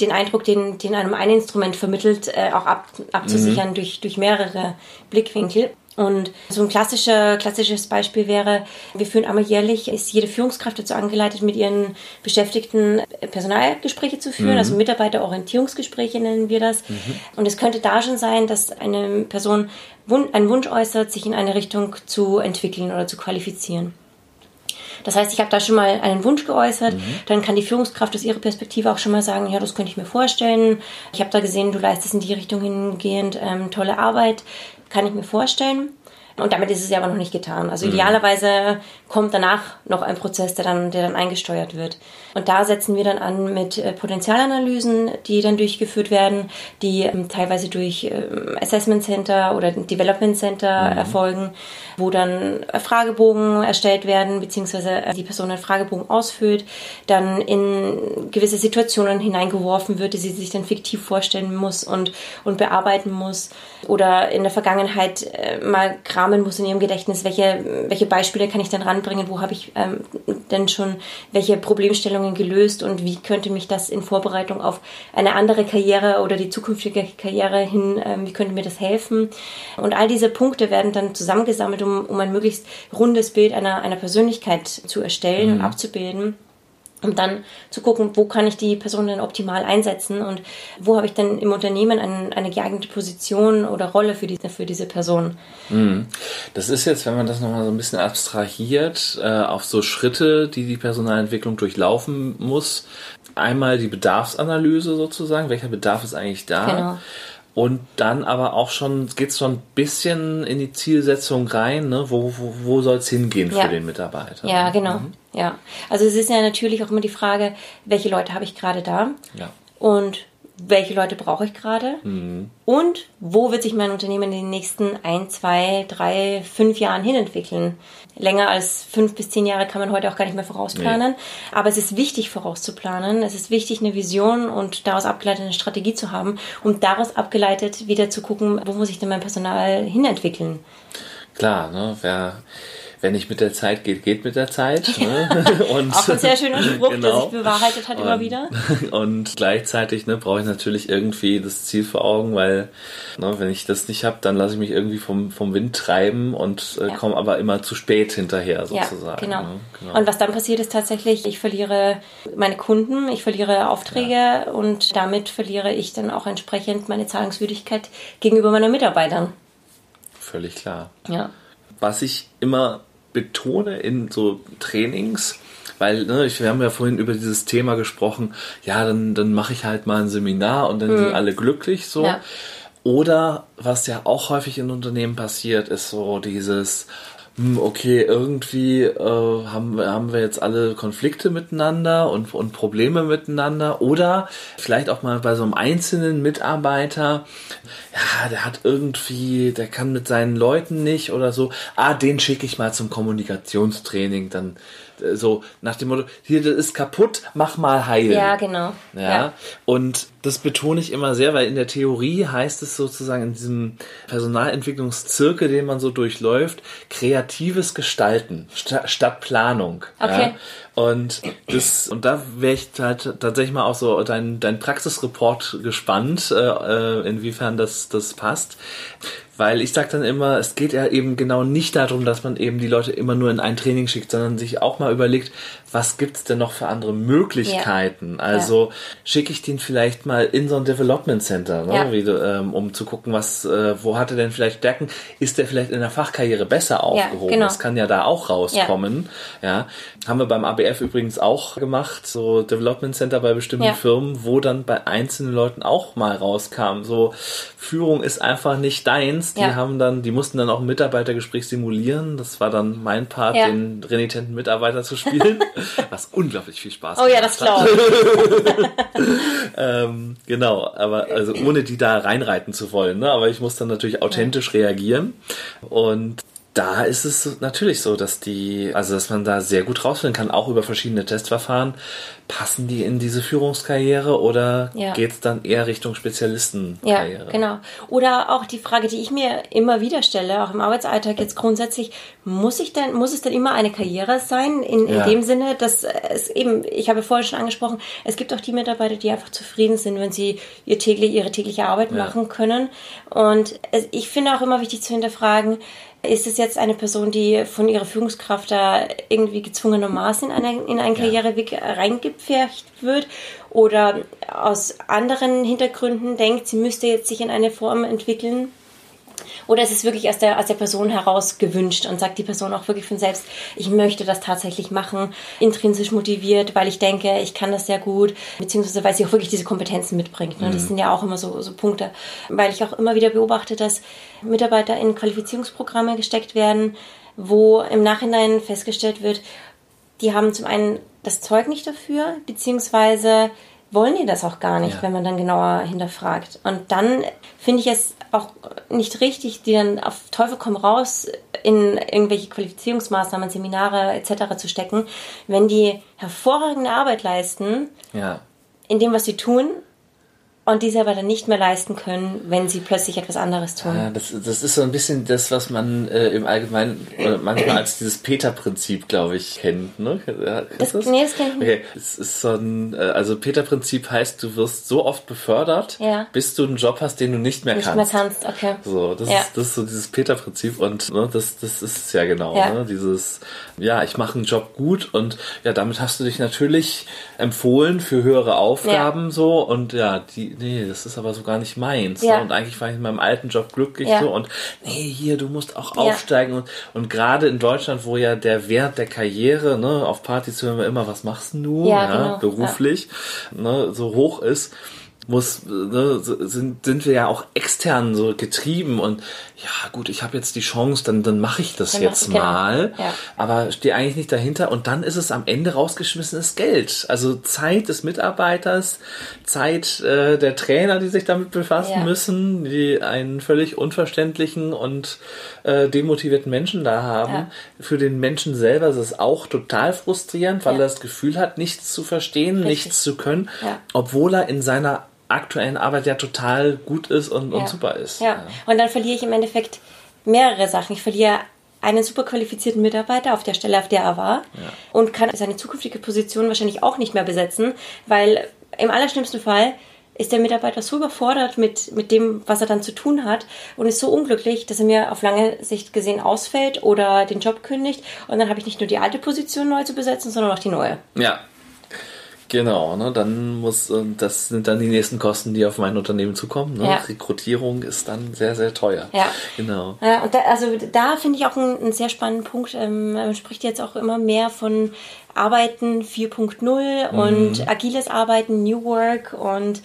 den Eindruck, den, den einem ein Instrument vermittelt, äh, auch ab, abzusichern durch, durch mehrere Blickwinkel. Und so ein klassischer, klassisches Beispiel wäre, wir führen einmal jährlich, ist jede Führungskraft dazu angeleitet, mit ihren Beschäftigten Personalgespräche zu führen, also Mitarbeiterorientierungsgespräche nennen wir das. Und es könnte da schon sein, dass eine Person einen Wunsch äußert, sich in eine Richtung zu entwickeln oder zu qualifizieren. Das heißt, ich habe da schon mal einen Wunsch geäußert, dann kann die Führungskraft aus ihrer Perspektive auch schon mal sagen, ja, das könnte ich mir vorstellen. Ich habe da gesehen, du leistest in die Richtung hingehend ähm, tolle Arbeit, kann ich mir vorstellen. Und damit ist es ja aber noch nicht getan. Also idealerweise kommt danach noch ein Prozess, der dann, der dann eingesteuert wird. Und da setzen wir dann an mit äh, Potenzialanalysen, die dann durchgeführt werden, die ähm, teilweise durch ähm, Assessment Center oder Development Center mhm. erfolgen, wo dann äh, Fragebogen erstellt werden, beziehungsweise äh, die Person einen Fragebogen ausfüllt, dann in gewisse Situationen hineingeworfen wird, die sie sich dann fiktiv vorstellen muss und, und bearbeiten muss. Oder in der Vergangenheit mal kramen muss in ihrem Gedächtnis, welche, welche Beispiele kann ich denn ranbringen, wo habe ich ähm, denn schon welche Problemstellungen gelöst und wie könnte mich das in Vorbereitung auf eine andere Karriere oder die zukünftige Karriere hin, ähm, wie könnte mir das helfen. Und all diese Punkte werden dann zusammengesammelt, um, um ein möglichst rundes Bild einer, einer Persönlichkeit zu erstellen mhm. und abzubilden um dann zu gucken, wo kann ich die Person denn optimal einsetzen und wo habe ich denn im Unternehmen ein, eine geeignete Position oder Rolle für, die, für diese Person. Mhm. Das ist jetzt, wenn man das nochmal so ein bisschen abstrahiert, äh, auf so Schritte, die die Personalentwicklung durchlaufen muss. Einmal die Bedarfsanalyse sozusagen, welcher Bedarf ist eigentlich da? Genau. Und dann aber auch schon, geht es schon ein bisschen in die Zielsetzung rein, ne? wo, wo, wo soll es hingehen ja. für den Mitarbeiter? Ja, genau. Mhm. Ja. Also es ist ja natürlich auch immer die Frage, welche Leute habe ich gerade da? Ja. Und welche Leute brauche ich gerade mhm. und wo wird sich mein Unternehmen in den nächsten ein, zwei, drei, fünf Jahren hinentwickeln. Länger als fünf bis zehn Jahre kann man heute auch gar nicht mehr vorausplanen, nee. aber es ist wichtig vorauszuplanen. Es ist wichtig, eine Vision und daraus abgeleitet eine Strategie zu haben und daraus abgeleitet wieder zu gucken, wo muss ich denn mein Personal hinentwickeln. Klar, ne? Wer wenn nicht mit der Zeit geht, geht mit der Zeit. Ne? Und, Auch ein sehr schöner Spruch, genau. der sich bewahrheitet hat und, immer wieder. Und gleichzeitig ne, brauche ich natürlich irgendwie das Ziel vor Augen, weil ne, wenn ich das nicht habe, dann lasse ich mich irgendwie vom, vom Wind treiben und äh, ja. komme aber immer zu spät hinterher sozusagen. Ja, genau. Ne? genau. Und was dann passiert ist tatsächlich, ich verliere meine Kunden, ich verliere Aufträge ja. und damit verliere ich dann auch entsprechend meine Zahlungswürdigkeit gegenüber meinen Mitarbeitern. Völlig klar. Ja. Was ich immer betone in so Trainings, weil ne, wir haben ja vorhin über dieses Thema gesprochen, ja, dann, dann mache ich halt mal ein Seminar und dann mhm. sind alle glücklich so. Ja. Oder was ja auch häufig in Unternehmen passiert, ist so dieses, okay, irgendwie äh, haben, haben wir jetzt alle Konflikte miteinander und, und Probleme miteinander oder vielleicht auch mal bei so einem einzelnen Mitarbeiter, ja, der hat irgendwie, der kann mit seinen Leuten nicht oder so, ah, den schicke ich mal zum Kommunikationstraining, dann so nach dem Motto, hier, das ist kaputt, mach mal heilen. Ja, genau. Ja, ja. Und das betone ich immer sehr, weil in der Theorie heißt es sozusagen in diesem Personalentwicklungszirkel, den man so durchläuft, kreatives Gestalten st statt Planung. Okay. Ja? Und das, und da wäre ich halt tatsächlich mal auch so dein, dein Praxisreport gespannt, äh, äh inwiefern das, das passt. Weil ich sage dann immer, es geht ja eben genau nicht darum, dass man eben die Leute immer nur in ein Training schickt, sondern sich auch mal überlegt, was gibt's denn noch für andere Möglichkeiten? Ja. Also ja. schicke ich den vielleicht mal in so ein Development Center, ne? ja. Wie, ähm, um zu gucken, was, äh, wo hat er denn vielleicht Stärken? Ist der vielleicht in der Fachkarriere besser aufgehoben? Genau. Das kann ja da auch rauskommen. Ja. Haben wir beim ABF übrigens auch gemacht, so Development Center bei bestimmten Firmen, wo dann bei einzelnen Leuten auch mal rauskam, so Führung ist einfach nicht deins. Die haben dann, die mussten dann auch ein Mitarbeitergespräch simulieren. Das war dann mein Part, den renitenten Mitarbeiter zu spielen. was unglaublich viel Spaß macht. Oh ja, das glaube ich. ähm, genau, aber also ohne die da reinreiten zu wollen, ne? aber ich muss dann natürlich authentisch reagieren und da ist es natürlich so, dass die, also dass man da sehr gut rausfinden kann, auch über verschiedene Testverfahren, passen die in diese Führungskarriere oder ja. geht es dann eher Richtung Spezialistenkarriere? Ja, genau. Oder auch die Frage, die ich mir immer wieder stelle, auch im Arbeitsalltag jetzt grundsätzlich, muss ich denn, muss es denn immer eine Karriere sein? In, in ja. dem Sinne, dass es eben, ich habe vorhin schon angesprochen, es gibt auch die Mitarbeiter, die einfach zufrieden sind, wenn sie ihr täglich, ihre tägliche Arbeit ja. machen können. Und ich finde auch immer wichtig zu hinterfragen, ist es jetzt eine Person, die von ihrer Führungskraft da irgendwie gezwungenermaßen in, eine, in einen Karriereweg reingepfercht wird? Oder aus anderen Hintergründen denkt, sie müsste jetzt sich in eine Form entwickeln, Oder ist es wirklich aus der, aus der Person heraus gewünscht und sagt die Person auch wirklich von selbst, ich möchte das tatsächlich machen, intrinsisch motiviert, weil ich denke, ich kann das sehr gut, beziehungsweise weil sie auch wirklich diese Kompetenzen mitbringt. Ne? Mhm. Das sind ja auch immer so, so Punkte. Weil ich auch immer wieder beobachte, dass Mitarbeiter in Qualifizierungsprogramme gesteckt werden, wo im Nachhinein festgestellt wird, die haben zum einen das Zeug nicht dafür, beziehungsweise wollen die das auch gar nicht, ja. wenn man dann genauer hinterfragt. Und dann finde ich es auch nicht richtig, die dann auf Teufel komm raus in irgendwelche Qualifizierungsmaßnahmen, Seminare etc. zu stecken, wenn die hervorragende Arbeit leisten ja. in dem, was sie tun, und die sie aber dann nicht mehr leisten können, wenn sie plötzlich etwas anderes tun. Ja, das, das ist so ein bisschen das, was man äh, im Allgemeinen oder manchmal als dieses Peter-Prinzip, glaube ich, kennt. Ne? Das, das? Nee, das kenne ich nicht. Okay. Es ist so ein, äh, also Peter-Prinzip heißt, du wirst so oft befördert, ja. bis du einen Job hast, den du nicht mehr nicht kannst. Nicht mehr kannst, okay. So, das, ja. ist, das ist so dieses Peter-Prinzip und ne, das, das ist es ja genau. Ja. Ne? Dieses, ja, ich mache einen Job gut und ja, damit hast du dich natürlich empfohlen für höhere Aufgaben so und ja, die nee, das ist aber so gar nicht meins. Ja. Ne? Und eigentlich war ich in meinem alten Job glücklich ja. so und nee, hier, du musst auch aufsteigen. Und, und gerade in Deutschland, wo ja der Wert der Karriere, ne, auf Partys hören wir immer, was machst du ja, genau. beruflich, ne, so hoch ist muss, ne, sind, sind wir ja auch extern so getrieben und ja gut, ich habe jetzt die Chance, dann, dann mache ich das genau, jetzt mal, genau. ja. aber stehe eigentlich nicht dahinter und dann ist es am Ende rausgeschmissenes Geld. Also Zeit des Mitarbeiters, Zeit äh, der Trainer, die sich damit befassen ja. müssen, die einen völlig unverständlichen und äh, demotivierten Menschen da haben. Ja. Für den Menschen selber ist es auch total frustrierend, weil er das Gefühl hat, nichts zu verstehen, Richtig. nichts zu können, obwohl er in seiner aktuellen Arbeit ja total gut ist und, ja. und super ist. Ja. ja, und dann verliere ich im Endeffekt mehrere Sachen. Ich verliere einen super qualifizierten Mitarbeiter auf der Stelle, auf der er war ja. und kann seine zukünftige Position wahrscheinlich auch nicht mehr besetzen, weil im allerschlimmsten Fall ist der Mitarbeiter so überfordert mit, mit dem, was er dann zu tun hat und ist so unglücklich, dass er mir auf lange Sicht gesehen ausfällt oder den Job kündigt und dann habe ich nicht nur die alte Position neu zu besetzen, sondern auch die neue. Ja, Genau, ne, dann muss, das sind dann die nächsten Kosten, die auf mein Unternehmen zukommen. Ne? Ja. Rekrutierung ist dann sehr, sehr teuer. Ja. Genau. Ja, und da, also da finde ich auch einen, einen, sehr spannenden Punkt. Ähm, man spricht jetzt auch immer mehr von Arbeiten 4.0 mhm. und agiles Arbeiten, New Work und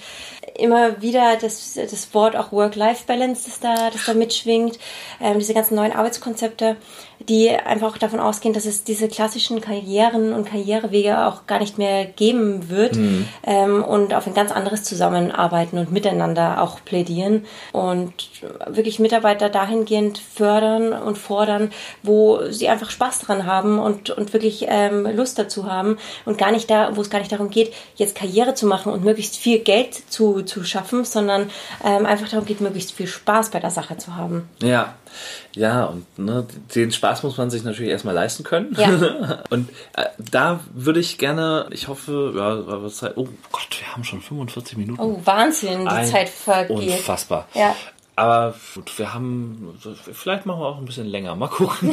immer wieder das, das Wort auch Work-Life-Balance, das da, das da mitschwingt, ähm, diese ganzen neuen Arbeitskonzepte, die einfach auch davon ausgehen, dass es diese klassischen Karrieren und Karrierewege auch gar nicht mehr geben wird mhm. ähm, und auf ein ganz anderes Zusammenarbeiten und Miteinander auch plädieren und wirklich Mitarbeiter dahingehend fördern und fordern, wo sie einfach Spaß dran haben und, und wirklich ähm, Lust dazu haben und gar nicht da, wo es gar nicht darum geht, jetzt Karriere zu machen und möglichst viel Geld zu, zu schaffen, sondern ähm, einfach darum geht, möglichst viel Spaß bei der Sache zu haben. Ja, ja, und ne, den Spaß muss man sich natürlich erstmal leisten können. Ja. und äh, da würde ich gerne, ich hoffe, ja, Zeit, oh Gott, wir haben schon 45 Minuten. Oh, Wahnsinn, die Ein, Zeit vergeht. Unfassbar. Ja. Aber gut, wir haben, vielleicht machen wir auch ein bisschen länger. Mal gucken.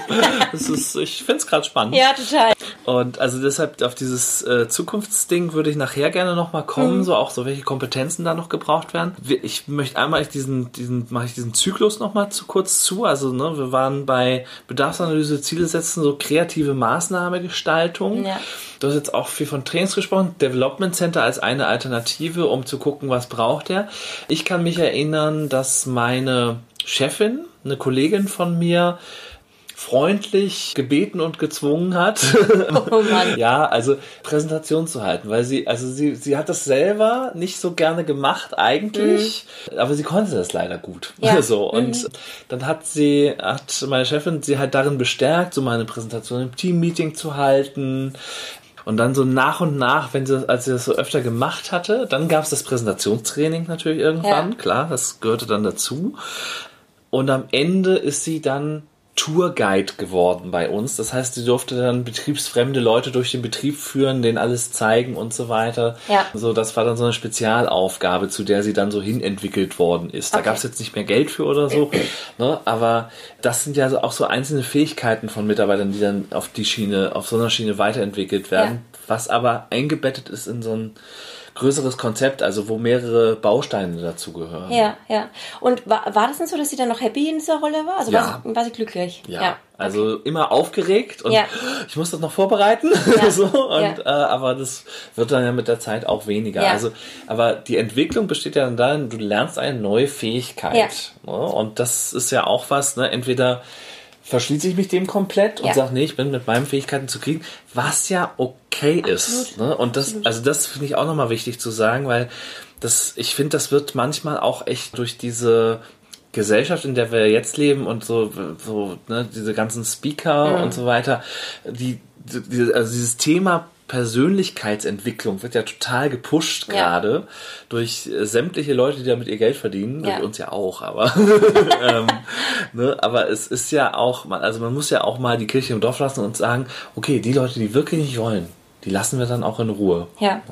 das ist, ich finde es gerade spannend. Ja, total. Und also deshalb auf dieses äh, Zukunftsding würde ich nachher gerne nochmal kommen, mhm. so auch so welche Kompetenzen da noch gebraucht werden. Ich möchte einmal diesen, diesen, mache ich diesen Zyklus nochmal zu kurz zu. Also, ne, wir waren bei Bedarfsanalyse, Ziele setzen, so kreative Maßnahmegestaltung. Ja. Du hast jetzt auch viel von Trainings gesprochen. Development Center als eine Alternative, um zu gucken, was braucht er. Ich kann mich erinnern, dass meine Chefin, eine Kollegin von mir, freundlich gebeten und gezwungen hat, oh ja, also Präsentation zu halten, weil sie, also sie, sie hat das selber nicht so gerne gemacht eigentlich, mhm. aber sie konnte das leider gut. Ja. So und mhm. dann hat sie, hat meine Chefin sie halt darin bestärkt, so meine Präsentation im Teammeeting zu halten, und dann so nach und nach, wenn sie, als sie das so öfter gemacht hatte, dann gab es das Präsentationstraining natürlich irgendwann, ja. klar, das gehörte dann dazu. Und am Ende ist sie dann Tourguide geworden bei uns. Das heißt, sie durfte dann betriebsfremde Leute durch den Betrieb führen, denen alles zeigen und so weiter. Ja. So, das war dann so eine Spezialaufgabe, zu der sie dann so hin entwickelt worden ist. Da okay. gab es jetzt nicht mehr Geld für oder so, ne? aber das sind ja auch so einzelne Fähigkeiten von Mitarbeitern, die dann auf die Schiene, auf so einer Schiene weiterentwickelt werden, ja. was aber eingebettet ist in so ein größeres Konzept, also wo mehrere Bausteine dazu gehören. Ja, ja. Und war, war das denn so, dass sie dann noch happy in dieser Rolle war? Also Ja. war, sie, war sie glücklich? Ja. ja. Also immer aufgeregt und Ja. ich muss das noch vorbereiten. Ja. so, und, äh, aber das wird dann ja mit der Zeit auch weniger. Ja. Also, aber die Entwicklung besteht ja dann darin, du lernst eine neue Fähigkeit. Ne? Und das ist ja auch was, ne? entweder verschließe ich mich dem komplett und Ja. sage, nee, ich bin mit meinen Fähigkeiten zufrieden, was ja okay ist. Ne? Und das, also das finde ich auch nochmal wichtig zu sagen, weil das, ich finde, das wird manchmal auch echt durch diese Gesellschaft, in der wir jetzt leben und so, so ne, diese ganzen Speaker und so weiter, die, die, also dieses Thema Persönlichkeitsentwicklung wird ja total gepusht Ja. gerade durch äh, sämtliche Leute, die damit ihr Geld verdienen, Ja. und uns ja auch, aber ähm, ne, aber es ist ja auch, also man muss ja auch mal die Kirche im Dorf lassen und sagen, okay, die Leute, die wirklich nicht wollen, die lassen wir dann auch in Ruhe. Ja,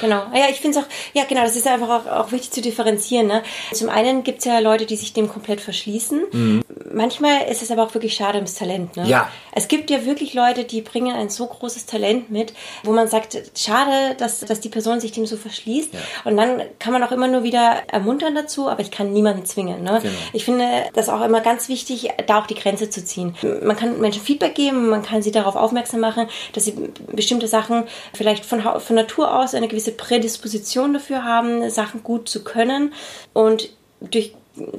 genau. Ja, ich finde es auch, ja genau, das ist einfach auch, auch wichtig zu differenzieren. Ne? Zum einen gibt es ja Leute, die sich dem komplett verschließen. Manchmal ist es aber auch wirklich schade ums Talent. Ne? Mhm. Ja. Es gibt ja wirklich Leute, die bringen ein so großes Talent mit, wo man sagt, schade, dass, dass die Person sich dem so verschließt. Und dann kann man auch immer nur wieder ermuntern dazu, aber ich kann niemanden zwingen. Ne? Genau. Ich finde das auch immer ganz wichtig, da auch die Grenze zu ziehen. Man kann Menschen Feedback geben, man kann sie darauf aufmerksam machen, dass sie bestimmte Sachen vielleicht von, von Natur aus eine gewisse Prädisposition dafür haben, Sachen gut zu können und durch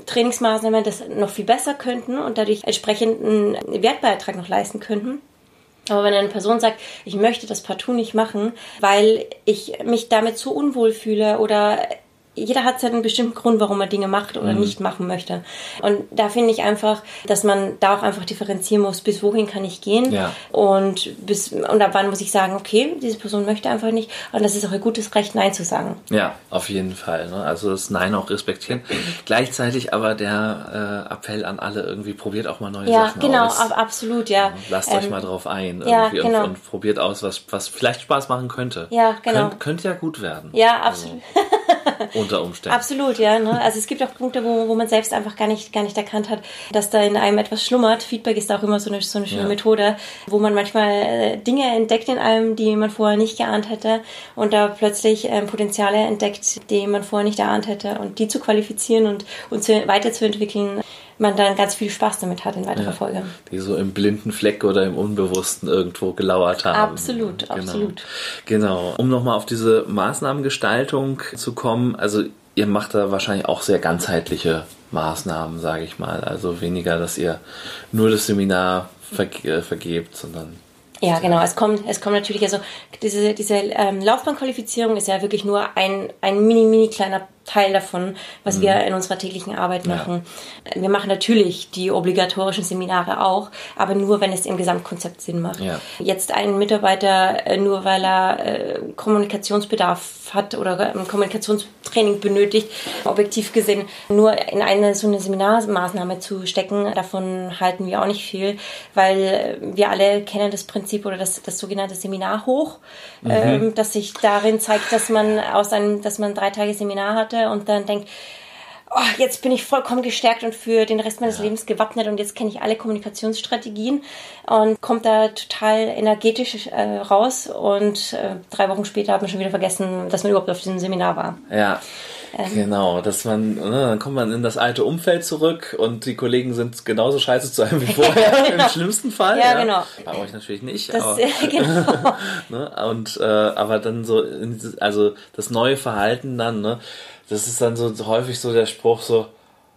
Trainingsmaßnahmen das noch viel besser könnten und dadurch entsprechend einen Wertbeitrag noch leisten könnten. Aber wenn eine Person sagt, ich möchte das partout nicht machen, weil ich mich damit so unwohl fühle oder jeder hat seinen bestimmten Grund, warum er Dinge macht oder nicht machen möchte. Und da finde ich einfach, dass man da auch einfach differenzieren muss, bis wohin kann ich gehen Ja. und bis und ab wann muss ich sagen, okay, diese Person möchte einfach nicht und das ist auch ihr gutes Recht, Nein zu sagen. Ja, auf jeden Fall. Ne? Also das Nein auch respektieren. Gleichzeitig aber der äh, Appell an alle irgendwie, probiert auch mal neue Ja, Sachen genau, aus. ab, absolut, ja. Lasst euch Ähm, mal drauf ein ja, genau. und, und probiert aus, was, was vielleicht Spaß machen könnte. Ja, genau. Könnt, könnte ja gut werden. Ja, absolut. Also, unter Umständen. Absolut, ja. Ne? Also es gibt auch Punkte, wo, wo man selbst einfach gar nicht, gar nicht erkannt hat, dass da in einem etwas schlummert. Feedback ist auch immer so eine, so eine schöne Ja. Methode, wo man manchmal äh, Dinge entdeckt in einem, die man vorher nicht geahnt hätte und da plötzlich ähm, Potenziale entdeckt, die man vorher nicht erahnt hätte und die zu qualifizieren und, und zu, weiterzuentwickeln, man dann ganz viel Spaß damit hat in weiterer Ja. Folge. Die so im blinden Fleck oder im Unbewussten irgendwo gelauert haben. Absolut, genau. absolut. Genau. Um nochmal auf diese Maßnahmengestaltung zu kommen, also ihr macht da wahrscheinlich auch sehr ganzheitliche Maßnahmen, sage ich mal. Also weniger, dass ihr nur das Seminar verge äh, vergebt, sondern Ja, genau. Es kommt, es kommt natürlich, also diese, diese ähm, Laufbahnqualifizierung ist ja wirklich nur ein, ein mini, mini kleiner Teil davon, was wir in unserer täglichen Arbeit machen. Wir machen natürlich die obligatorischen Seminare auch, aber nur, wenn es im Gesamtkonzept Sinn macht. Ja. Jetzt ein Mitarbeiter, äh, nur weil er äh, Kommunikationsbedarf hat oder ein Kommunikationstraining benötigt, objektiv gesehen, nur in eine so eine Seminarmaßnahme zu stecken, davon halten wir auch nicht viel, weil wir alle kennen das Prinzip oder das, das sogenannte Seminar hoch, ähm, das sich darin zeigt, dass man aus einem, dass man drei Tage Seminar hatte und dann denkt, oh, jetzt bin ich vollkommen gestärkt und für den Rest meines Lebens gewappnet und jetzt kenne ich alle Kommunikationsstrategien und kommt da total energetisch äh, raus und äh, drei Wochen später hat man schon wieder vergessen, dass man überhaupt auf diesem Seminar war. Ja, Ähm. genau, dass man, ne, dann kommt man in das alte Umfeld zurück und die Kollegen sind genauso scheiße zu einem wie vorher, im schlimmsten Fall. Ja, genau. Bei euch natürlich nicht, Das, aber, genau. ne, und, äh, aber dann so, also das neue Verhalten dann, ne, das ist dann so häufig so der Spruch so,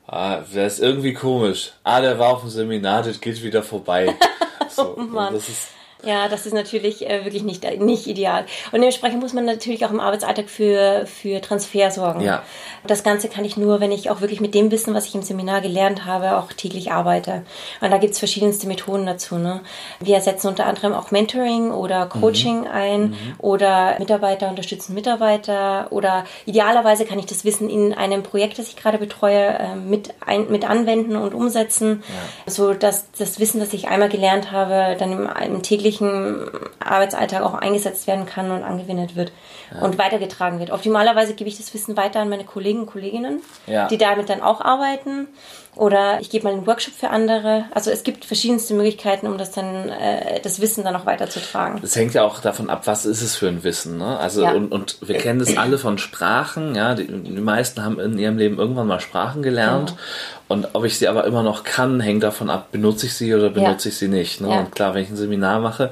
ah, der ist irgendwie komisch. Ah, der war auf dem Seminar, das geht wieder vorbei. So, und Mann. das ist, Ja, das ist natürlich äh, wirklich nicht, nicht ideal. Und dementsprechend muss man natürlich auch im Arbeitsalltag für, für Transfer sorgen. Ja. Das Ganze kann ich nur, wenn ich auch wirklich mit dem Wissen, was ich im Seminar gelernt habe, auch täglich arbeite. Und da gibt's verschiedenste Methoden dazu. Ne? Wir setzen unter anderem auch Mentoring oder Coaching ein oder Mitarbeiter unterstützen Mitarbeiter oder idealerweise kann ich das Wissen in einem Projekt, das ich gerade betreue, äh, mit, ein, mit anwenden und umsetzen, so dass das Wissen, das ich einmal gelernt habe, dann im, im täglichen Arbeitsalltag auch eingesetzt werden kann und angewendet wird und weitergetragen wird. Optimalerweise gebe ich das Wissen weiter an meine Kollegen und Kolleginnen, Ja. die damit dann auch arbeiten. Oder ich gebe mal einen Workshop für andere. Also es gibt verschiedenste Möglichkeiten, um das dann, äh, das Wissen dann auch weiterzutragen. Es hängt ja auch davon ab, was ist es für ein Wissen. Ne? Also Ja. und, und wir kennen das alle von Sprachen. Ja, die, die meisten haben in ihrem Leben irgendwann mal Sprachen gelernt. Genau. Und ob ich sie aber immer noch kann, hängt davon ab, benutze ich sie oder benutze ich sie nicht. Ne? Ja. Und klar, wenn ich ein Seminar mache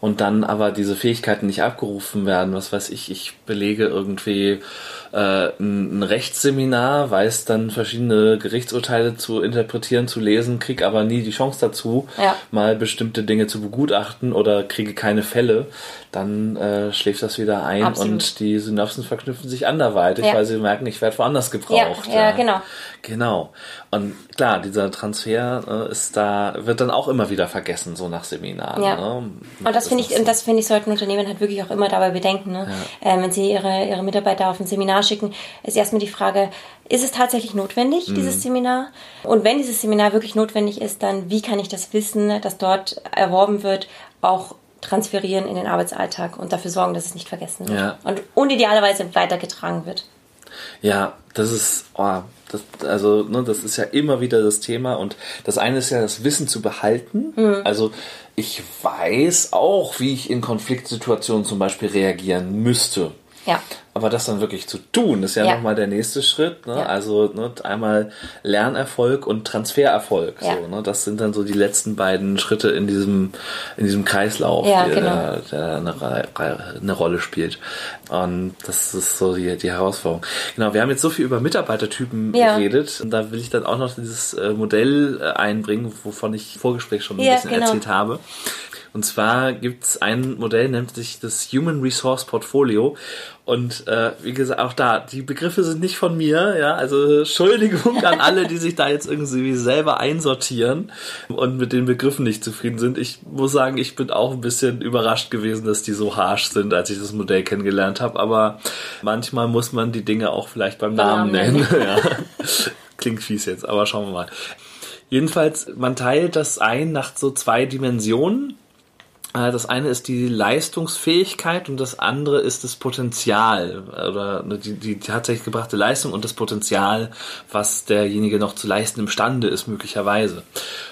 und dann aber diese Fähigkeiten nicht abgerufen werden, was weiß ich, ich belege irgendwie äh, ein, ein Rechtsseminar, weiß dann verschiedene Gerichtsurteile zu interpretieren, zu lesen, krieg aber nie die Chance dazu, Ja. mal bestimmte Dinge zu begutachten oder kriege keine Fälle, dann äh, schläft das wieder ein Absolut. und die Synapsen verknüpfen sich anderweitig, Ja. weil sie merken, ich werde woanders gebraucht. Ja, ja, genau. Genau. Und klar, dieser Transfer äh, ist da, wird dann auch immer wieder vergessen, so nach Seminaren. Ja. Ne? Und das finde ich, und das finde ich, sollten Unternehmen halt wirklich auch immer dabei bedenken. Ne? Ähm, wenn sie ihre, ihre Mitarbeiter auf ein Seminar schicken, ist erstmal die Frage, ist es tatsächlich notwendig, Mhm. dieses Seminar? Und wenn dieses Seminar wirklich notwendig ist, dann wie kann ich das Wissen, das dort erworben wird, auch transferieren in den Arbeitsalltag und dafür sorgen, dass es nicht vergessen wird. Ja. Und, und idealerweise weitergetragen wird. Ja, das ist, oh, das, also, ne, das ist ja immer wieder das Thema und das eine ist ja das Wissen zu behalten. Mhm. Also, ich weiß auch, wie ich in Konfliktsituationen zum Beispiel reagieren müsste. Ja. Aber das dann wirklich zu tun, ist ja, Ja. nochmal der nächste Schritt. Ne? Ja. Also ne, einmal Lernerfolg und Transfererfolg. Ja. So, ne? Das sind dann so die letzten beiden Schritte in diesem, in diesem Kreislauf, Ja, der, genau. der eine, Re- Re- eine Rolle spielt. Und das ist so die, die Herausforderung. Genau, wir haben jetzt so viel über Mitarbeitertypen Ja. geredet. Und da will ich dann auch noch dieses äh, Modell äh, einbringen, wovon ich im Vorgespräch schon ein bisschen genau. erzählt habe. Und zwar gibt's ein Modell, nennt sich das Human Resource Portfolio. Und äh, wie gesagt, auch da, die Begriffe sind nicht von mir, ja. Also Entschuldigung an alle, die sich da jetzt irgendwie selber einsortieren und mit den Begriffen nicht zufrieden sind. Ich muss sagen, ich bin auch ein bisschen überrascht gewesen, dass die so harsh sind, als ich das Modell kennengelernt habe. Aber manchmal muss man die Dinge auch vielleicht beim Namen Namen nennen. ja. Klingt fies jetzt, aber schauen wir mal. Jedenfalls, man teilt das ein nach so zwei Dimensionen. Äh, Das eine ist die Leistungsfähigkeit und das andere ist das Potenzial oder ne, die, die tatsächlich gebrachte Leistung und das Potenzial, was derjenige noch zu leisten imstande ist, möglicherweise.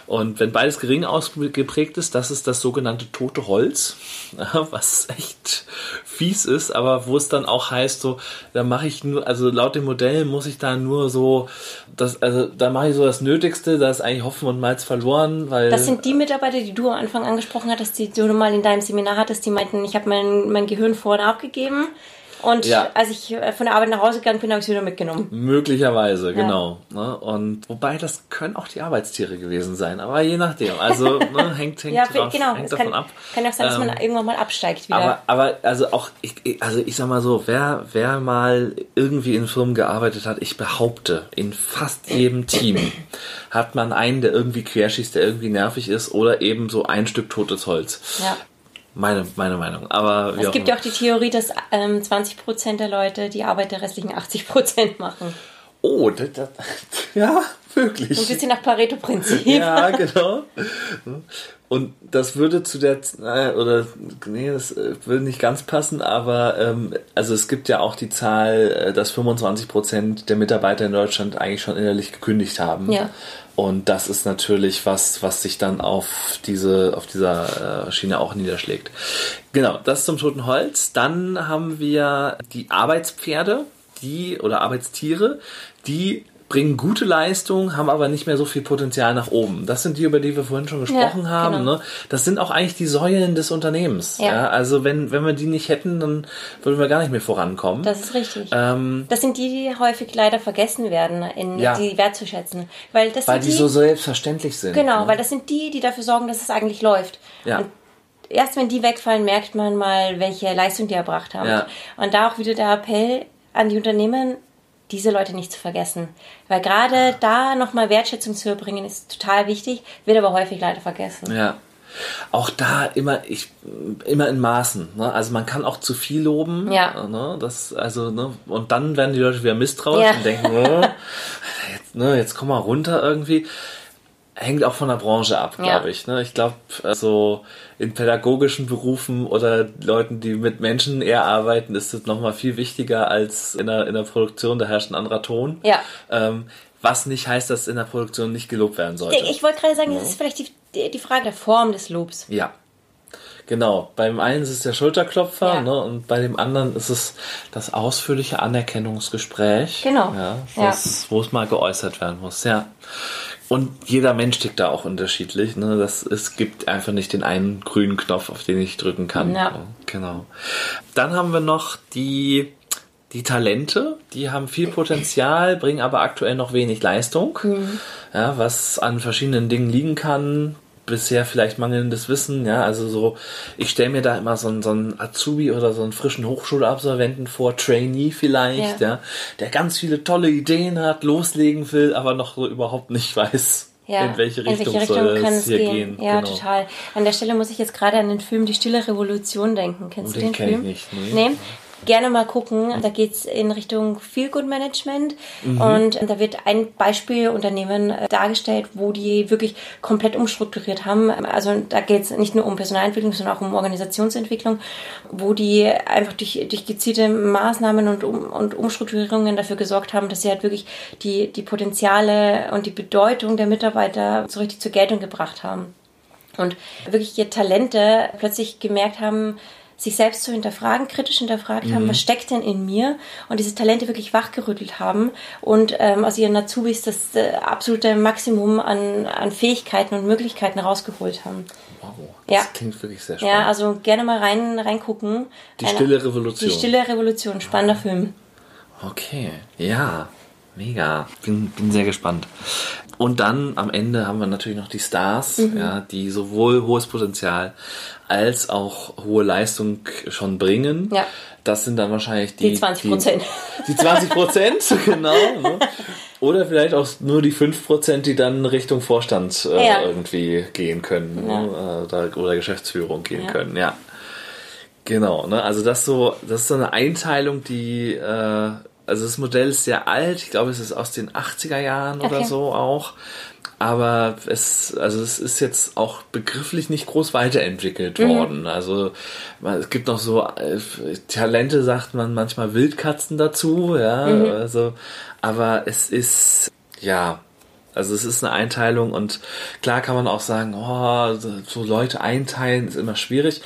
Und wenn beides gering ausgeprägt ist, das ist das sogenannte tote Holz, was echt fies ist, aber wo es dann auch heißt, so, da mache ich nur, also laut dem Modell muss ich da nur so, das, also da mache ich so das Nötigste, da ist eigentlich Hopfen und Malz verloren, weil Das sind die Mitarbeiter, die du am Anfang angesprochen hattest, die du mal in deinem Seminar hattest, die meinten, ich habe mein, mein Gehirn vorne abgegeben und Ja. als ich äh, von der Arbeit nach Hause gegangen bin, habe ich es wieder mitgenommen. Möglicherweise, genau. Ne? Und wobei das können auch die Arbeitstiere gewesen sein, aber je nachdem. Also ne, hängt, hängt, Ja, drauf, genau. hängt davon kann, ab. kann ja auch sein, dass man Ähm, irgendwann mal absteigt wieder. Aber, aber also auch, ich, ich- also ich sag mal so, wer, wer mal irgendwie in Firmen gearbeitet hat, ich behaupte, in fast jedem Team hat man einen, der irgendwie querschießt, der irgendwie nervig ist oder eben so ein Stück totes Holz. ja. Meine, meine Meinung. Aber Es gibt ja auch die Theorie, dass ähm, 20% der Leute die Arbeit der restlichen 80% machen. Oh, das, das, ja, wirklich. Ein bisschen nach Pareto-Prinzip. Ja, genau. Und das würde zu der, äh, oder, nee, das äh, würde nicht ganz passen, aber, ähm, also es gibt ja auch die Zahl, äh, dass 25 Prozent der Mitarbeiter in Deutschland eigentlich schon innerlich gekündigt haben. Ja. Und das ist natürlich was, was sich dann auf diese, auf dieser äh, Schiene auch niederschlägt. Genau, das zum Toten Holz. Dann haben wir die Arbeitspferde, die, oder Arbeitstiere, die bringen gute Leistung, haben aber nicht mehr so viel Potenzial nach oben. Das sind die, über die wir vorhin schon gesprochen Ja, haben. genau. Ne? Das sind auch eigentlich die Säulen des Unternehmens. Ja. Ja. Also wenn, wenn wir die nicht hätten, dann würden wir gar nicht mehr vorankommen. Das ist richtig. ähm, Das sind die, die häufig leider vergessen werden, in Ja. die wertzuschätzen. Weil das weil sind die so selbstverständlich sind. Genau, ne? weil das sind die, die dafür sorgen, dass es eigentlich läuft. Ja. Und erst wenn die wegfallen, merkt man mal, welche Leistung die erbracht haben. Ja. Und da auch wieder der Appell an die Unternehmen, diese Leute nicht zu vergessen. Weil gerade da nochmal Wertschätzung zu erbringen, ist total wichtig, wird aber häufig leider vergessen. Ja. Auch da immer, ich, immer in Maßen. Ne? Also man kann auch zu viel loben. Ja. Ne? Das, also, ne? Und dann werden die Leute wieder misstrauisch Ja. und denken, oh, jetzt, ne, jetzt komm mal runter irgendwie. Hängt auch von der Branche ab, Ja. glaube ich. Ne? Ich glaube, so in pädagogischen Berufen oder Leuten, die mit Menschen eher arbeiten, ist das nochmal viel wichtiger als in der, in der Produktion, da herrscht ein anderer Ton. Ja. Ähm, Was nicht heißt, dass in der Produktion nicht gelobt werden sollte. Ich wollte gerade sagen, das ist vielleicht die, die Frage der Form des Lobs. Ja. Genau, beim einen ist es der Schulterklopfer Ja. ne, und bei dem anderen ist es das ausführliche Anerkennungsgespräch. Genau. Ja, Ja. Wo es mal geäußert werden muss, ja. Und jeder Mensch tickt da auch unterschiedlich. Ne? Das, es gibt einfach nicht den einen grünen Knopf, auf den ich drücken kann. Ja. Genau. Dann haben wir noch die, die Talente. Die haben viel Potenzial, bringen aber aktuell noch wenig Leistung. Mhm. Ja, was an verschiedenen Dingen liegen kann. Bisher vielleicht mangelndes Wissen, ja, also so, ich stelle mir da immer so einen, so einen Azubi oder so einen frischen Hochschulabsolventen vor, Trainee vielleicht, Ja. ja, der ganz viele tolle Ideen hat, loslegen will, aber noch so überhaupt nicht weiß, Ja, in welche Richtung, soll kann es hier gehen? gehen. Ja, Genau. total. An der Stelle muss ich jetzt gerade an den Film Die Stille Revolution denken. Kennst Oh, du den den, kenn ich Film? nicht, nee. nee. Gerne mal gucken. Da geht's in Richtung Feel-Good-Management. Mhm. Und da wird ein Beispielunternehmen äh, dargestellt, wo die wirklich komplett umstrukturiert haben. Also da geht's nicht nur um Personalentwicklung, sondern auch um Organisationsentwicklung, wo die einfach durch, durch gezielte Maßnahmen und, um, und Umstrukturierungen dafür gesorgt haben, dass sie halt wirklich die, die Potenziale und die Bedeutung der Mitarbeiter so richtig zur Geltung gebracht haben und wirklich ihr Talente plötzlich gemerkt haben, sich selbst zu hinterfragen, kritisch hinterfragt haben, was steckt denn in mir und diese Talente wirklich wachgerüttelt haben und ähm, aus ihren Azubis das äh, absolute Maximum an, an Fähigkeiten und Möglichkeiten rausgeholt haben. Wow, das Ja. klingt wirklich sehr spannend. Ja, also gerne mal rein reingucken. Die Stille Revolution. Die Stille Revolution, spannender Film. Okay, ja, mega. Bin, bin sehr gespannt. Und dann am Ende haben wir natürlich noch die Stars, Mhm. ja, die sowohl hohes Potenzial als auch hohe Leistung schon bringen. Ja. Das sind dann wahrscheinlich die, Die 20 Prozent. Die, die 20 Prozent, genau. Ne? Oder vielleicht auch nur die 5 Prozent, die dann Richtung Vorstand äh, Ja. irgendwie gehen können ne? äh, oder, oder Geschäftsführung gehen Ja. können. Ja. Genau, ne? Also das so, das ist so eine Einteilung, die, äh, also das Modell ist sehr alt, ich glaube, es ist aus den 80er Jahren oder Okay. so auch. Aber es, also es ist jetzt auch begrifflich nicht groß weiterentwickelt Mhm. worden. Also es gibt noch so äh, Talente, sagt man manchmal Wildkatzen dazu, ja. Mhm. Also, aber es ist ja, also es ist eine Einteilung und klar kann man auch sagen, oh, so Leute einteilen ist immer schwierig.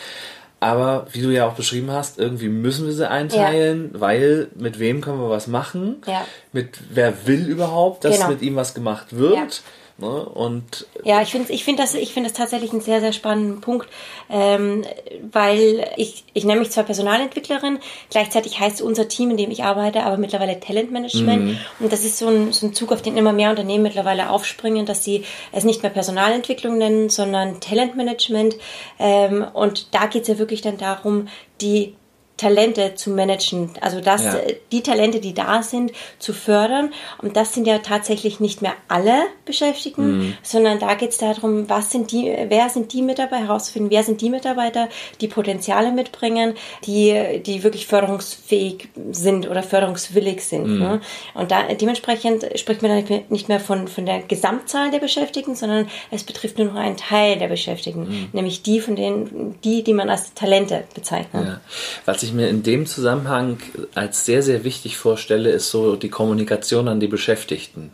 Aber wie du ja auch beschrieben hast, irgendwie müssen wir sie einteilen, weil mit wem können wir was machen? Ja. Mit wer will überhaupt, dass Genau. mit ihm was gemacht wird? Ne? Und Ja, ich finde ich find das, ich find das tatsächlich einen sehr, sehr spannenden Punkt, ähm, weil ich, ich nenne mich zwar Personalentwicklerin, gleichzeitig heißt unser Team, in dem ich arbeite, aber mittlerweile Talentmanagement. Und das ist so ein, so ein Zug, auf den immer mehr Unternehmen mittlerweile aufspringen, dass sie es nicht mehr Personalentwicklung nennen, sondern Talentmanagement. Ähm, und da geht es ja wirklich dann darum, die Talente zu managen, also das, Ja. äh, die Talente, die da sind, zu fördern. Und das sind ja tatsächlich nicht mehr alle Beschäftigten, sondern da geht es darum, was sind die, wer sind die Mitarbeiter, herauszufinden, wer sind die Mitarbeiter, die Potenziale mitbringen, die, die wirklich förderungsfähig sind oder förderungswillig sind. Ne? Und da dementsprechend spricht man dann nicht mehr, nicht mehr von, von der Gesamtzahl der Beschäftigten, sondern es betrifft nur noch einen Teil der Beschäftigten, nämlich die von denen, die, die man als Talente bezeichnet. Ja. Was ich mir in dem Zusammenhang als sehr, sehr wichtig vorstelle, ist so die Kommunikation an die Beschäftigten.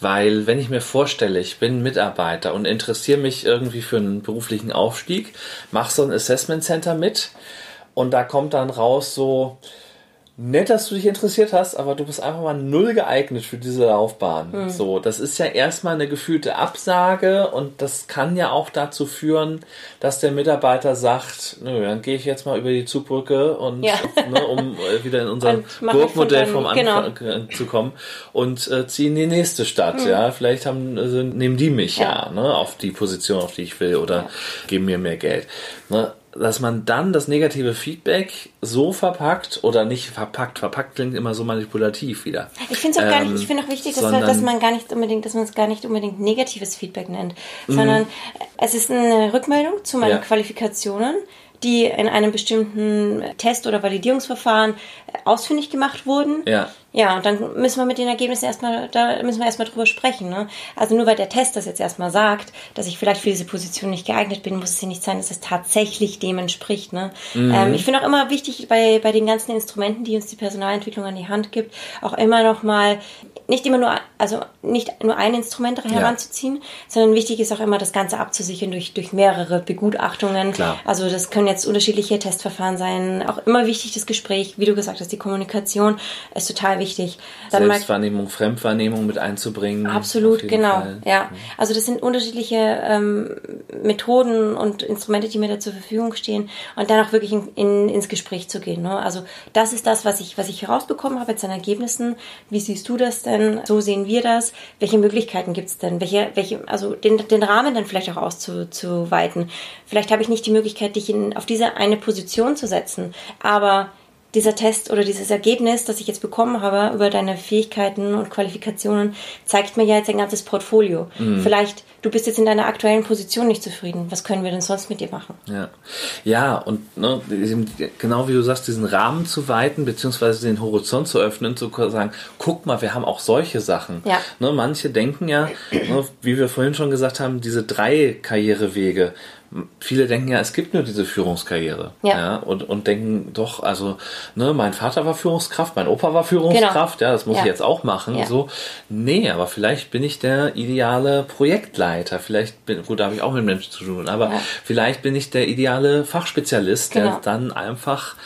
Weil wenn ich mir vorstelle, ich bin Mitarbeiter und interessiere mich irgendwie für einen beruflichen Aufstieg, mache so ein Assessment Center mit und da kommt dann raus so, nett, dass du dich interessiert hast, aber du bist einfach mal null geeignet für diese Laufbahn. So, das ist ja erstmal eine gefühlte Absage und das kann ja auch dazu führen, dass der Mitarbeiter sagt, nö, dann gehe ich jetzt mal über die Zugbrücke und Ja. ne, um äh, wieder in unser Burgmodell vom dann- genau. Anfang äh, zu kommen und äh, ziehe in die nächste Stadt. Ja, vielleicht haben also, nehmen die mich ja, Ja. ne, auf die Position, auf die ich will oder geben mir mehr Geld. Ne? Dass man dann das negative Feedback so verpackt oder nicht verpackt, verpackt klingt immer so manipulativ wieder. Ich finde es auch gar Ähm, nicht, ich finde auch wichtig, dass, sondern- dass man gar nicht unbedingt, dass man es gar nicht unbedingt negatives Feedback nennt, Mhm. sondern es ist eine Rückmeldung zu meinen Ja. Qualifikationen, die in einem bestimmten Test- oder Validierungsverfahren ausfindig gemacht wurden. Ja. Ja, und dann müssen wir mit den Ergebnissen erstmal, da müssen wir erstmal drüber sprechen. Ne? Also nur weil der Test das jetzt erstmal sagt, dass ich vielleicht für diese Position nicht geeignet bin, muss es ja nicht sein, dass es tatsächlich dem entspricht. Ne? Mhm. Ähm, ich finde auch immer wichtig bei, bei den ganzen Instrumenten, die uns die Personalentwicklung an die Hand gibt, auch immer noch mal nicht immer nur, also nicht nur ein Instrument heranzuziehen, ja. sondern wichtig ist auch immer, das Ganze abzusichern durch, durch mehrere Begutachtungen. Klar. Also das können jetzt unterschiedliche Testverfahren sein. Auch immer wichtig das Gespräch, wie du gesagt hast, die Kommunikation ist total wichtig. Dann Selbstwahrnehmung, Fremdwahrnehmung mit einzubringen. Absolut, genau. Fall. Ja, also das sind unterschiedliche ähm, Methoden und Instrumente, die mir da zur Verfügung stehen und dann auch wirklich in, in, ins Gespräch zu gehen. Ne? Also das ist das, was ich, was ich herausbekommen habe jetzt an Ergebnissen. Wie siehst du das denn? denn? So sehen wir das. Welche Möglichkeiten gibt es denn? Welche, welche, also den, den Rahmen dann vielleicht auch auszuweiten. Vielleicht habe ich nicht die Möglichkeit, dich in, auf diese eine Position zu setzen, aber dieser Test oder dieses Ergebnis, das ich jetzt bekommen habe über deine Fähigkeiten und Qualifikationen, zeigt mir ja jetzt ein ganzes Portfolio. Mhm. Vielleicht, du bist jetzt in deiner aktuellen Position nicht zufrieden. Was können wir denn sonst mit dir machen? Ja, ja und ne, genau wie du sagst, diesen Rahmen zu weiten, beziehungsweise den Horizont zu öffnen, zu sagen, guck mal, wir haben auch solche Sachen. Ja. Ne, manche denken ja, ne, wie wir vorhin schon gesagt haben, diese drei Karrierewege viele denken ja, es gibt nur diese Führungskarriere. Ja. ja und, und denken doch, also, ne, mein Vater war Führungskraft, mein Opa war Führungskraft, genau. ja, das muss ja. ich jetzt auch machen. Ja. So, nee, aber vielleicht bin ich der ideale Projektleiter. Vielleicht bin, gut, da habe ich auch mit Menschen zu tun, aber vielleicht bin ich der ideale Fachspezialist, genau. der dann einfach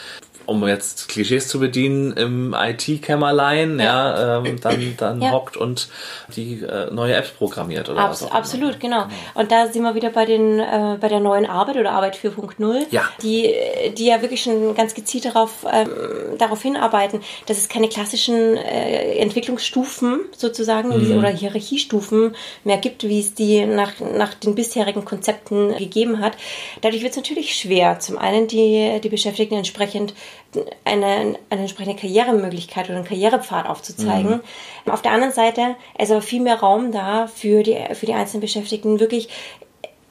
um jetzt Klischees zu bedienen, im IT-Kämmerlein, ja, ähm, dann, dann hockt und die äh, neue Apps programmiert oder Abs was Absolut, genau. genau. Und da sind wir wieder bei den äh, bei der neuen Arbeit oder Arbeit 4.0, ja. die die ja wirklich schon ganz gezielt darauf ähm, darauf hinarbeiten, dass es keine klassischen äh, Entwicklungsstufen sozusagen mhm. oder Hierarchiestufen mehr gibt, wie es die nach nach den bisherigen Konzepten gegeben hat. Dadurch wird es natürlich schwer, zum einen die die Beschäftigten entsprechend eine, eine entsprechende Karrieremöglichkeit oder einen Karrierepfad aufzuzeigen. Mhm. Auf der anderen Seite ist aber viel mehr Raum da für die, für die einzelnen Beschäftigten, wirklich